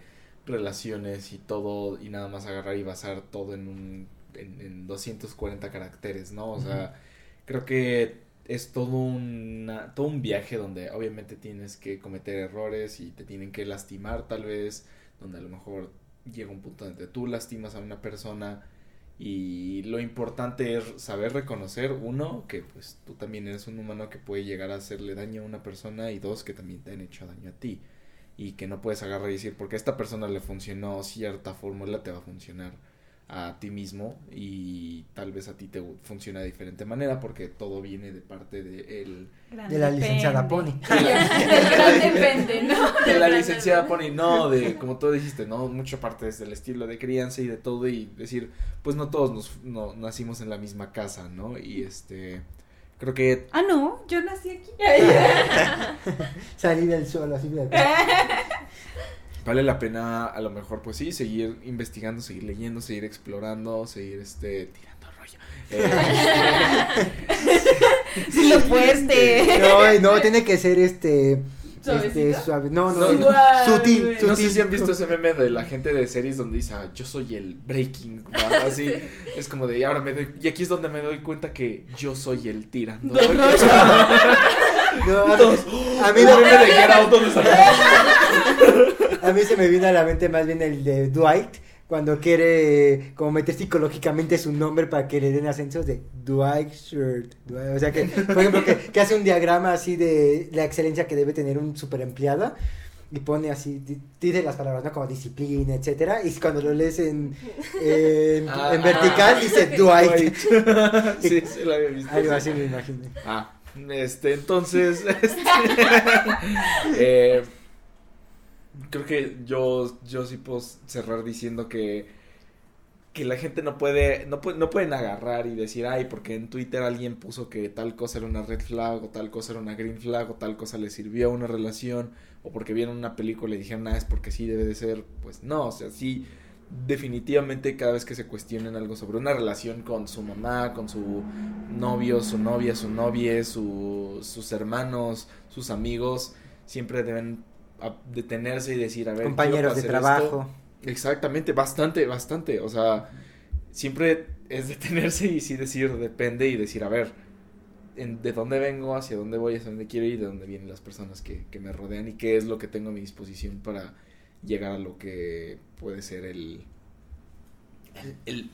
relaciones y todo y nada más agarrar y basar todo en un en, en 240 caracteres, ¿no? O sea, creo que es todo una, todo un viaje donde obviamente tienes que cometer errores y te tienen que lastimar tal vez, donde a lo mejor llega un punto donde tú lastimas a una persona y lo importante es saber reconocer, uno, que pues tú también eres un humano que puede llegar a hacerle daño a una persona y dos, que también te han hecho daño a ti y que no puedes agarrar y decir porque esta persona le funcionó cierta fórmula te va a funcionar a ti mismo y tal vez a ti te funciona de diferente manera porque todo viene de parte de el Gran De la licenciada. Pony. Del gran depende, ¿no? de la licenciada Pony, no, de como tú dijiste, no, mucha parte es del estilo de crianza y de todo y decir, pues no todos nos no, nacimos en la misma casa, ¿no? Y este creo que Ah, no, yo nací aquí. Salir del suelo así de vale la pena a lo mejor pues sí seguir investigando, seguir leyendo, seguir explorando, seguir este tirando rollo. Eh, Sí, lo fuerte. No, no, tiene que ser este. Este suave. No, no, No, no, suave. sutil, no sé sutil. si han visto ese meme de la gente de series donde dice, ah, yo soy el breaking, Bad", así, es como de, y ahora me doy, y aquí es donde me doy cuenta que yo soy el tirando. Don rollo". Rollo. No, a, mí, a mí meme de Get Out, donde a mí se me vino a la mente más bien el de Dwight. Cuando quiere como meter psicológicamente su nombre para que le den ascensos de Dwight Shirt. Dwight- O sea que, por ejemplo, que, que hace un diagrama así de la excelencia que debe tener un super empleado y pone así, di- dice las palabras, ¿no? Como disciplina, etcétera. Y cuando lo lees en, en, Ah, en vertical ah. dice Dwight. sí, sí lo había visto. Algo así me imaginé. Ah, este, entonces, este, eh, creo que yo, yo sí puedo cerrar diciendo que, que la gente no puede, no puede, no pueden agarrar y decir, ay, porque en Twitter alguien puso que tal cosa era una red flag, o tal cosa era una green flag, o tal cosa le sirvió a una relación, o porque vieron una película y dijeron, ah, es porque sí debe de ser, pues no, o sea, sí, definitivamente cada vez que se cuestionen algo sobre una relación con su mamá, con su novio, su novia, su novia, su, sus hermanos, sus amigos, siempre deben a- detenerse y decir, a ver, Compañeros de trabajo. esto. Exactamente, bastante, bastante. O sea, siempre es detenerse y sí decir, depende y decir, a ver, en- de dónde vengo, hacia dónde voy, hacia dónde quiero ir, de dónde vienen las personas que, que me rodean y qué es lo que tengo a mi disposición para llegar a lo que puede ser el... El, el,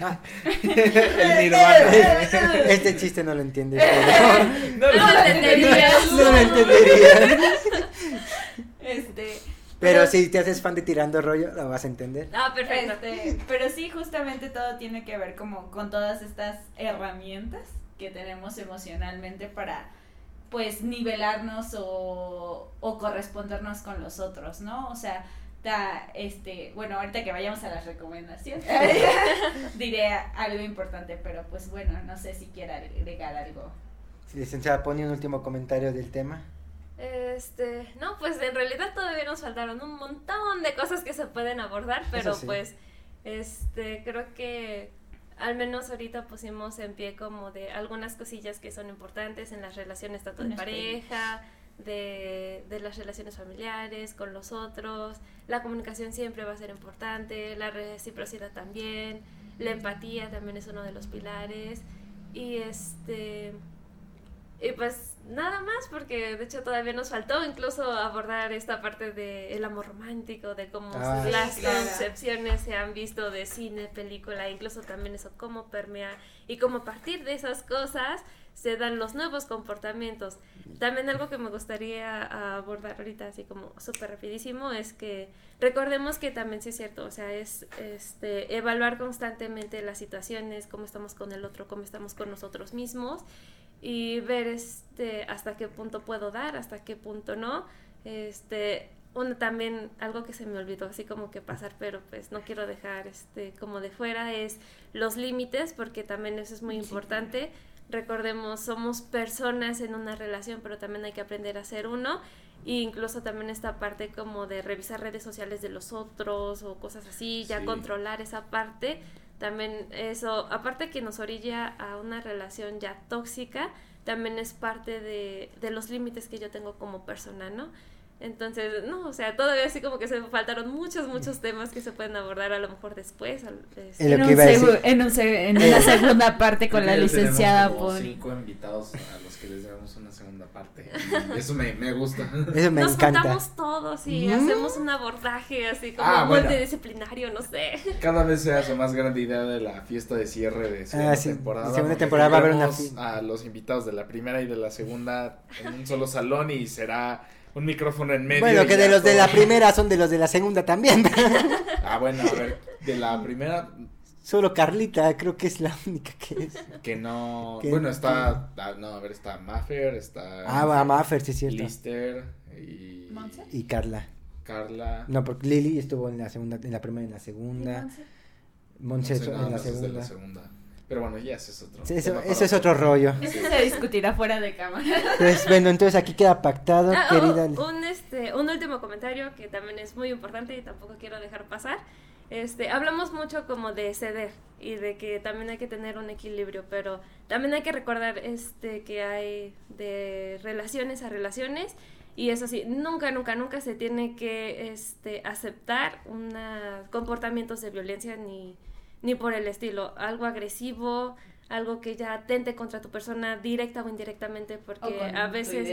Ah. el nirvana. Este chiste no lo entiende. No, No lo entenderías. No lo entendería. Este. Pero si te haces fan de tirando rollo, lo vas a entender. Ah, perfecto. Este, pero sí, justamente todo tiene que ver como con todas estas herramientas que tenemos emocionalmente para pues nivelarnos o, o correspondernos con los otros, ¿no? O sea, ta- este, bueno, ahorita que vayamos a las recomendaciones, diré algo importante, pero pues bueno, no sé si quiera agregar algo. Licenciada, pone un último comentario del tema. Este, no, pues en realidad todavía nos faltaron un montón de cosas que se pueden abordar, pero sí. pues, este, creo que al menos ahorita pusimos en pie como de algunas cosillas que son importantes en las relaciones tanto de pareja, de, de las relaciones familiares, con los otros. La comunicación siempre va a ser importante, la reciprocidad también, la empatía también es uno de los pilares. Y este Y pues nada más, porque de hecho todavía nos faltó incluso abordar esta parte del amor romántico, de cómo Ah, las sí, claro. concepciones se han visto de cine, película, incluso también eso cómo permea y cómo a partir de esas cosas se dan los nuevos comportamientos. También algo que me gustaría abordar ahorita así como súper rapidísimo es que recordemos que también sí es cierto, o sea, es este evaluar constantemente las situaciones, cómo estamos con el otro, cómo estamos con nosotros mismos y ver este hasta qué punto puedo dar, hasta qué punto no. Este, uno también algo que se me olvidó así como que pasar, pero pues no quiero dejar este como de fuera es los límites porque también eso es muy Sí. importante. Recordemos, somos personas en una relación, pero también hay que aprender a ser uno. E incluso también esta parte como de revisar redes sociales de los otros o cosas así, ya Sí. controlar esa parte. También eso, aparte que nos orilla a una relación ya tóxica, también es parte de, de los límites que yo tengo como persona, ¿no? Entonces, no, o sea, todavía así como que se me faltaron muchos, muchos temas que se pueden abordar a lo mejor después. Es En, un en, un se- en una segunda parte con la licenciada Poli. cinco invitados a los que les damos una segunda parte. Y Eso me, me gusta. Eso me nos encanta. juntamos todos y Mm. hacemos un abordaje así como Ah, bueno. multidisciplinario, no sé. Cada vez se hace más grande idea de la fiesta de cierre de segunda Ah, sí, temporada. segunda temporada va a haber una a los invitados de la primera y de la segunda en un solo salón y será un micrófono en medio. Bueno, que de los de la primera son de los de la segunda también. Ah, bueno, a ver, de la primera Solo Carlita creo que es la única que es. que no, Que- bueno, está, ah, no, a ver, está Maffer, está Ah, va, Maffer, sí es cierto. Lister y ¿Monse? Y Carla. Carla. No, porque Lily estuvo en la segunda, en la primera y en la segunda. Monse No sé, en la más es de segunda. la segunda. Pero bueno, ya ese es otro. Sí, eso es otro rollo. Eso se discutirá fuera de cámara. Pues bueno, entonces aquí queda pactado, Ah, querida. oh, un, este, un último comentario que también es muy importante y tampoco quiero dejar pasar. Este, hablamos mucho como de ceder y de que también hay que tener un equilibrio, pero también hay que recordar este que hay de relaciones a relaciones y eso sí, nunca, nunca, nunca se tiene que este, aceptar una, comportamientos de violencia ni, ni por el estilo, algo agresivo, algo que ya atente contra tu persona directa o indirectamente, porque O con a tu veces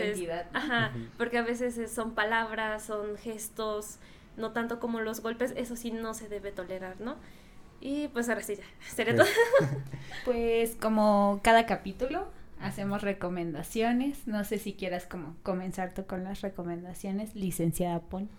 ajá, porque a veces es- son palabras, son gestos, no tanto como los golpes, eso sí no se debe tolerar, ¿no? Y pues ahora sí ya, sería Pues, todo. Pues como cada capítulo hacemos recomendaciones. No sé si quieras como comenzar tú con las recomendaciones, licenciada Poli.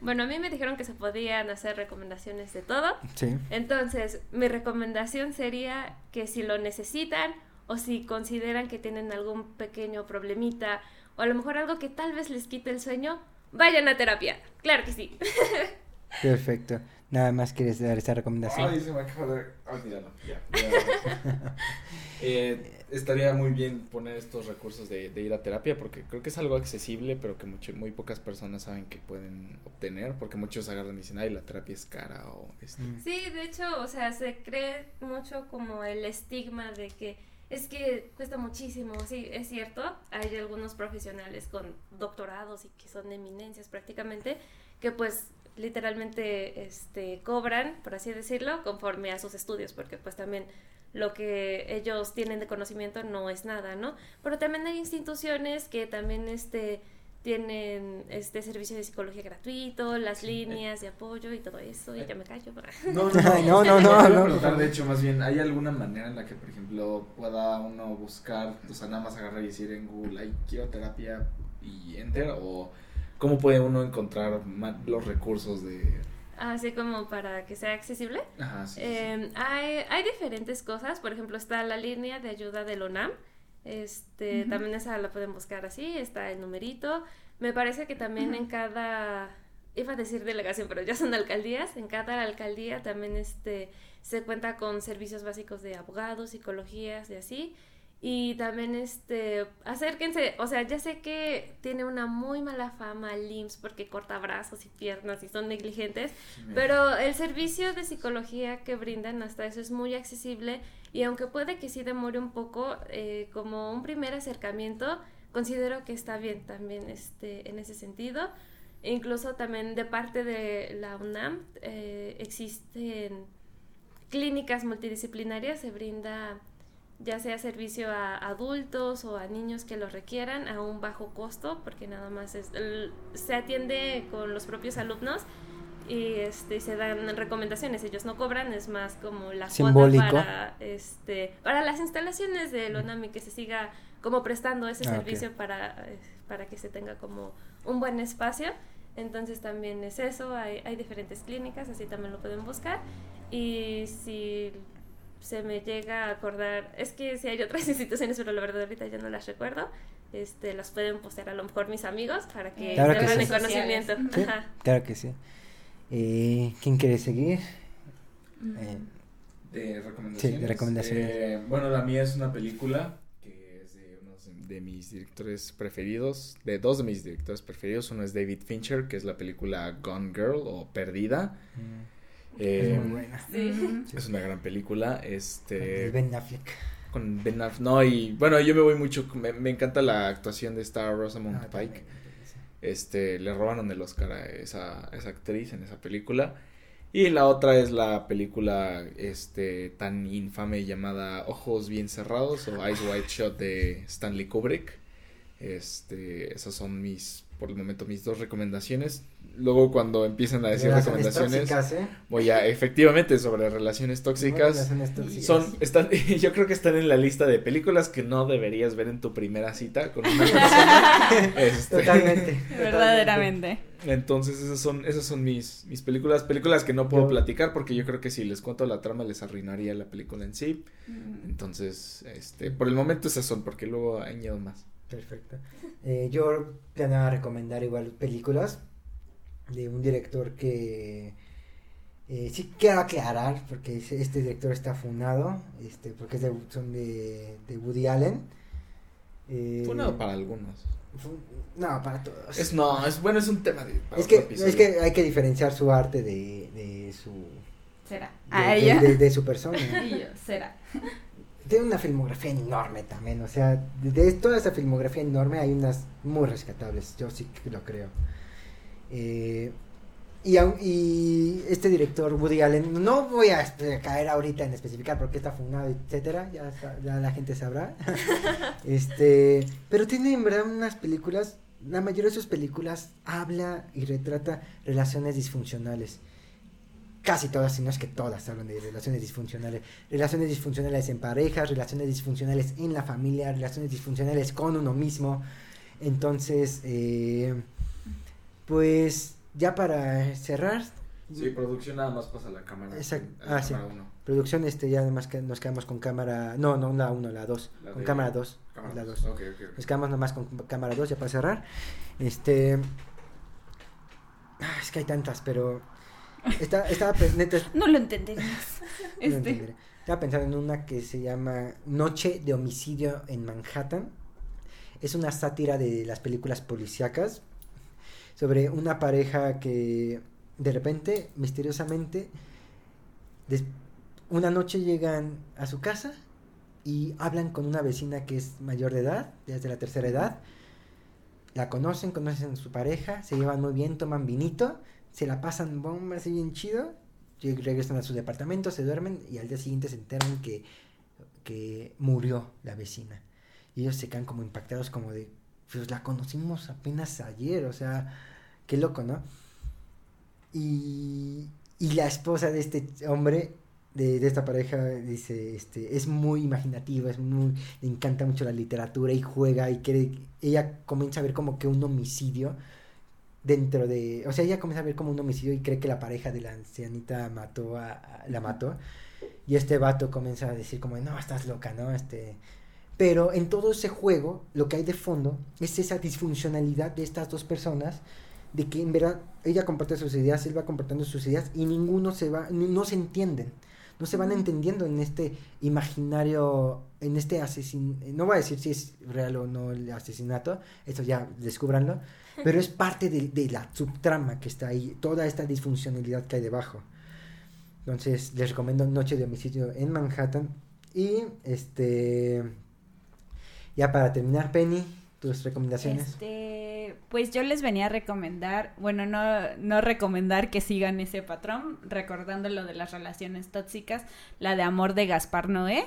Bueno, a mí me dijeron que se podían hacer recomendaciones de todo. Sí. Entonces, mi recomendación sería que si lo necesitan o si consideran que tienen algún pequeño problemita o a lo mejor algo que tal vez les quite el sueño, vayan a terapia. Claro que sí. Perfecto. Nada más quieres dar esa recomendación. Ay, se me acaba de olvidarlo. Ya. ya. Eh, estaría muy bien poner estos recursos de, de ir a terapia porque creo que es algo accesible, pero que mucho, muy pocas personas saben que pueden obtener porque muchos agarran y dicen, ay, la terapia es cara o este. Mm. Sí, de hecho, o sea, se cree mucho como el estigma de que es que cuesta muchísimo, sí, es cierto, hay algunos profesionales con doctorados y que son eminencias prácticamente, que pues literalmente este cobran, por así decirlo, conforme a sus estudios, porque pues también lo que ellos tienen de conocimiento no es nada, ¿no? Pero también hay instituciones que también este tienen este servicio de psicología gratuito, las líneas de apoyo y todo eso, y ya me callo. No, no, no, no, no. de hecho, más bien, ¿hay alguna manera en la que, por ejemplo, pueda uno buscar, o sea, nada más agarrar y decir en Google, ay, quiero terapia y enter? ¿O cómo puede uno encontrar los recursos de... Así como para que sea accesible. Ajá, sí, sí, sí. Eh, hay, hay diferentes cosas, por ejemplo, está la línea de ayuda del ONAM. Este, Ujú. también esa la pueden buscar así, está el numerito. Me parece que también en cada iba a decir delegación, pero ya son alcaldías, en cada alcaldía también este se cuenta con servicios básicos de abogados, psicologías y así. Y también este acérquense, o sea, ya sé que tiene una muy mala fama el IMSS porque corta brazos y piernas y son negligentes, Sí, pero el servicio de psicología que brindan hasta eso es muy accesible y aunque puede que sí demore un poco, eh, como un primer acercamiento, considero que está bien también este, en ese sentido. E incluso también de parte de la UNAM eh, existen clínicas multidisciplinarias, se brinda ya sea servicio a adultos o a niños que lo requieran a un bajo costo, porque nada más es, se atiende con los propios alumnos y este se dan recomendaciones, ellos no cobran, es más como la Simbólico. cuota para este para las instalaciones del ONAMI que se siga como prestando ese Ah, servicio para eh, para que se tenga como un buen espacio. Entonces también es eso, hay, hay diferentes clínicas, así también lo pueden buscar. Y si se me llega a acordar, es que si hay otras instituciones, pero la verdad ahorita ya no las recuerdo, este, las pueden postear a lo mejor mis amigos para que Claro que tengan sí. el conocimiento. Sí, Ajá. claro que sí. Eh, ¿Quién quiere seguir? Eh, De recomendaciones. Sí, de recomendaciones. Eh, bueno, la mía es una película que es de uno de mis directores preferidos, de dos de mis directores preferidos. Uno es David Fincher, que es la película Gone Girl o Perdida. Eh, es muy buena. Sí. es una gran película. De Este. Ben Affleck. Con Ben Affleck. No, y bueno, yo me voy mucho. Me, me encanta la actuación de esta Rosamund Ah, Pike. también. Este, le robaron el Oscar a esa, esa actriz en esa película. Y la otra es la película este tan infame llamada Ojos bien cerrados o Eyes Wide Shut de Stanley Kubrick. Este, esas son mis por el momento mis dos recomendaciones. Luego cuando empiecen a decir Relaciones recomendaciones, tóxicas, ¿eh? voy a efectivamente sobre relaciones tóxicas. Relaciones tóxicas. Son, están, yo creo que están en la lista de películas que no deberías ver en tu primera cita con una persona. Este, Totalmente. Verdaderamente. entonces esas son, esas son mis, mis películas, películas que no puedo Yo- platicar porque yo creo que si les cuento la trama les arruinaría la película en sí. Entonces, este, por el momento esas son, porque luego añado más. Perfecto. Eh, yo planeaba recomendar igual películas de un director que eh, sí quiero aclarar porque este director está funado, este, porque es de, son de, de Woody Allen. Eh, Fue nada para algunos. no, para todos. Es no, es bueno, es un tema de Es que, episodio. es que hay que diferenciar su arte de, de su Será. de, A de- ella. de- de su persona. Y yo, será. Tiene una filmografía enorme también, o sea, de, de toda esa filmografía enorme hay unas muy rescatables, yo sí que lo creo. Eh, y, y este director Woody Allen, no voy a espe- caer ahorita en especificar por qué está fundado, etcétera, ya la gente sabrá. este, pero tiene en verdad unas películas, la mayoría de sus películas habla y retrata relaciones disfuncionales. Casi todas, si no es que todas hablan de relaciones disfuncionales. Relaciones disfuncionales en parejas, relaciones disfuncionales en la familia, relaciones disfuncionales con uno mismo. Entonces, eh, pues ya para cerrar, Sí, producción nada más pasa la cámara. Exacto. Ah, sí. uno. producción, este ya además que nos quedamos con cámara, no, no la 1, la 2, La con de- cámara 2, Cámara la dos. 2. Ok, ok, ok. Nos quedamos nomás con cámara 2 ya para cerrar. Este. ah, Es que hay tantas, pero. Está, estaba, neta, No lo entenderías. no Este. entenderé. Estaba pensando en una que se llama Noche de homicidio en Manhattan. Es una sátira de las películas policíacas sobre una pareja que de repente, misteriosamente, una noche llegan a su casa y hablan con una vecina que es mayor de edad, desde la tercera edad. La conocen, conocen a su pareja, se llevan muy bien, toman vinito, se la pasan bomba así bien chido, regresan a su departamento, se duermen y al día siguiente se enteran que, que murió la vecina. Y ellos se quedan como impactados como de, pues la conocimos apenas ayer, o sea, qué loco, ¿no? Y, y la esposa de este hombre, de, de esta pareja, dice, este, es muy imaginativa, es muy, le encanta mucho la literatura y juega y quiere, ella comienza a ver como que un homicidio dentro de, o sea, ella comienza a ver como un homicidio y cree que la pareja de la ancianita mató a, la mató y este vato comienza a decir como, no, estás loca, ¿no? Este, pero en todo ese juego, lo que hay de fondo es esa disfuncionalidad de estas dos personas, de que en verdad ella comparte sus ideas, él va compartiendo sus ideas y ninguno se va, no se entienden, no se van entendiendo en este imaginario, en este asesinato, no voy a decir si es real o no el asesinato, eso ya descubranlo, pero es parte de, de la subtrama que está ahí, toda esta disfuncionalidad que hay debajo. Entonces les recomiendo Noche de Homicidio en Manhattan y este ya para terminar Penny tus recomendaciones. Este, pues yo les venía a recomendar, bueno, no, no recomendar que sigan ese patrón, recordando lo de las relaciones tóxicas, la de amor de Gaspar Noé,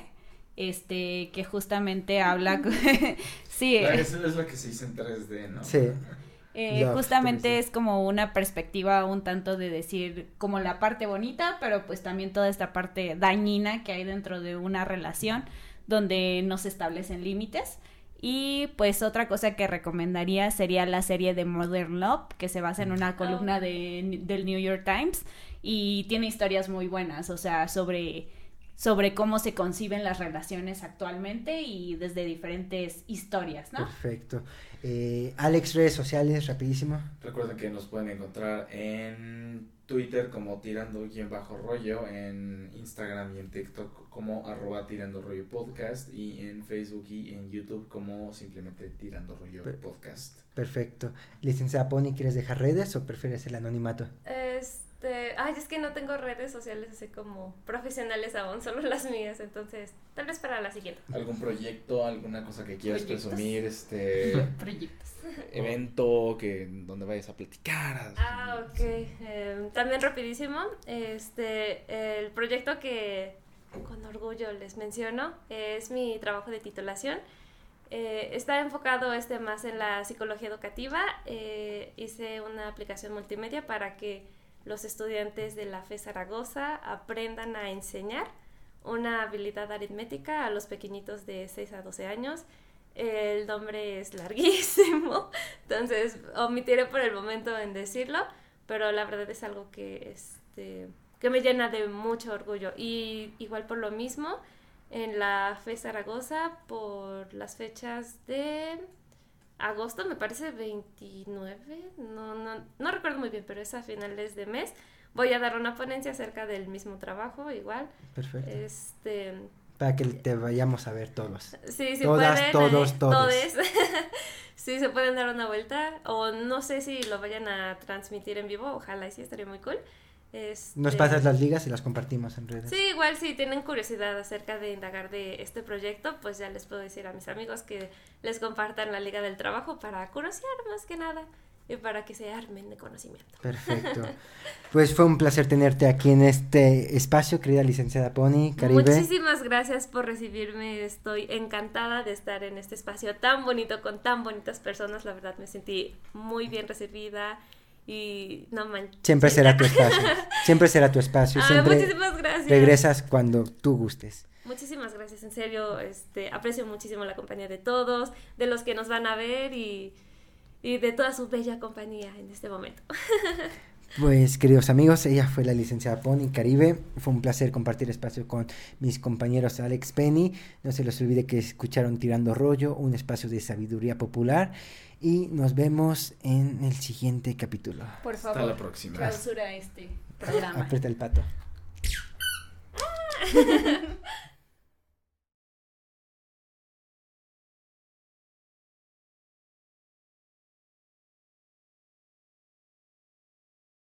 este, que justamente habla, sí, Eso es lo que se dice en 3D, ¿no? Sí. eh, Love, justamente te es como una perspectiva un tanto de decir como la parte bonita, pero pues también toda esta parte dañina que hay dentro de una relación donde no se establecen límites. Y pues otra cosa que recomendaría sería la serie de Modern Love, que se basa en una columna de, del New York Times y tiene historias muy buenas, o sea, sobre, sobre cómo se conciben las relaciones actualmente y desde diferentes historias, ¿no? Perfecto. Eh, Alex, redes sociales, rapidísimo. Recuerden que nos pueden encontrar en Twitter como tirando guion bajo rollo, en Instagram y en TikTok como arroba tirando rollo podcast y en Facebook y en YouTube como simplemente tirando rollo Per- podcast. Perfecto. Licenciada Pony, ¿quieres dejar redes o prefieres el anonimato? Este, ay, es que no tengo redes sociales así como profesionales aún, solo las mías, entonces tal vez para la siguiente. ¿Algún proyecto, alguna cosa que quieras Proyectos. presumir, este Proyectos. evento que donde vayas a platicar? Ah, ok. Eh, también rapidísimo, este, el proyecto que con orgullo les menciono es mi trabajo de titulación. Eh, está enfocado este más en la psicología educativa. Eh, hice una aplicación multimedia para que los estudiantes de la FE Zaragoza aprendan a enseñar una habilidad aritmética a los pequeñitos de 6 a 12 años. El nombre es larguísimo, entonces omitiré por el momento en decirlo, pero la verdad es algo que, este, que me llena de mucho orgullo. Y igual por lo mismo, en la FE Zaragoza, por las fechas de agosto, me parece 29, no, no, no recuerdo muy bien, pero es a finales de mes. Voy a dar una ponencia acerca del mismo trabajo, igual. Perfecto. Este, Para que te vayamos a ver todos. Sí, sí Todas, pueden. todos, eh, todes. sí, se pueden dar una vuelta. O no sé si lo vayan a transmitir en vivo. Ojalá y sí, estaría muy cool. Nos Este, pasas las ligas y las compartimos en redes. Sí, igual si tienen curiosidad acerca de indagar de este proyecto, pues ya les puedo decir a mis amigos que les compartan la Liga del Trabajo para conocer más que nada y para que se armen de conocimiento. Perfecto. Pues fue un placer tenerte aquí en este espacio, querida licenciada Pony, Caribe. Muchísimas gracias por recibirme. Estoy encantada de estar en este espacio tan bonito con tan bonitas personas. La verdad me sentí muy bien recibida y no manches. Siempre será tu espacio. Siempre será tu espacio. Ah, muchísimas gracias. regresas cuando tú gustes. Muchísimas gracias, en serio, este, aprecio muchísimo la compañía de todos, de los que nos van a ver y, y de toda su bella compañía en este momento. Pues queridos amigos, ella fue la licenciada Pony Caribe. Fue un placer compartir espacio con mis compañeros Alex Penny. No se les olvide que escucharon Tirando Rollo, un espacio de sabiduría popular. Y nos vemos en el siguiente capítulo. Por Hasta favor, la próxima. clausura este programa. Aprieta el pato.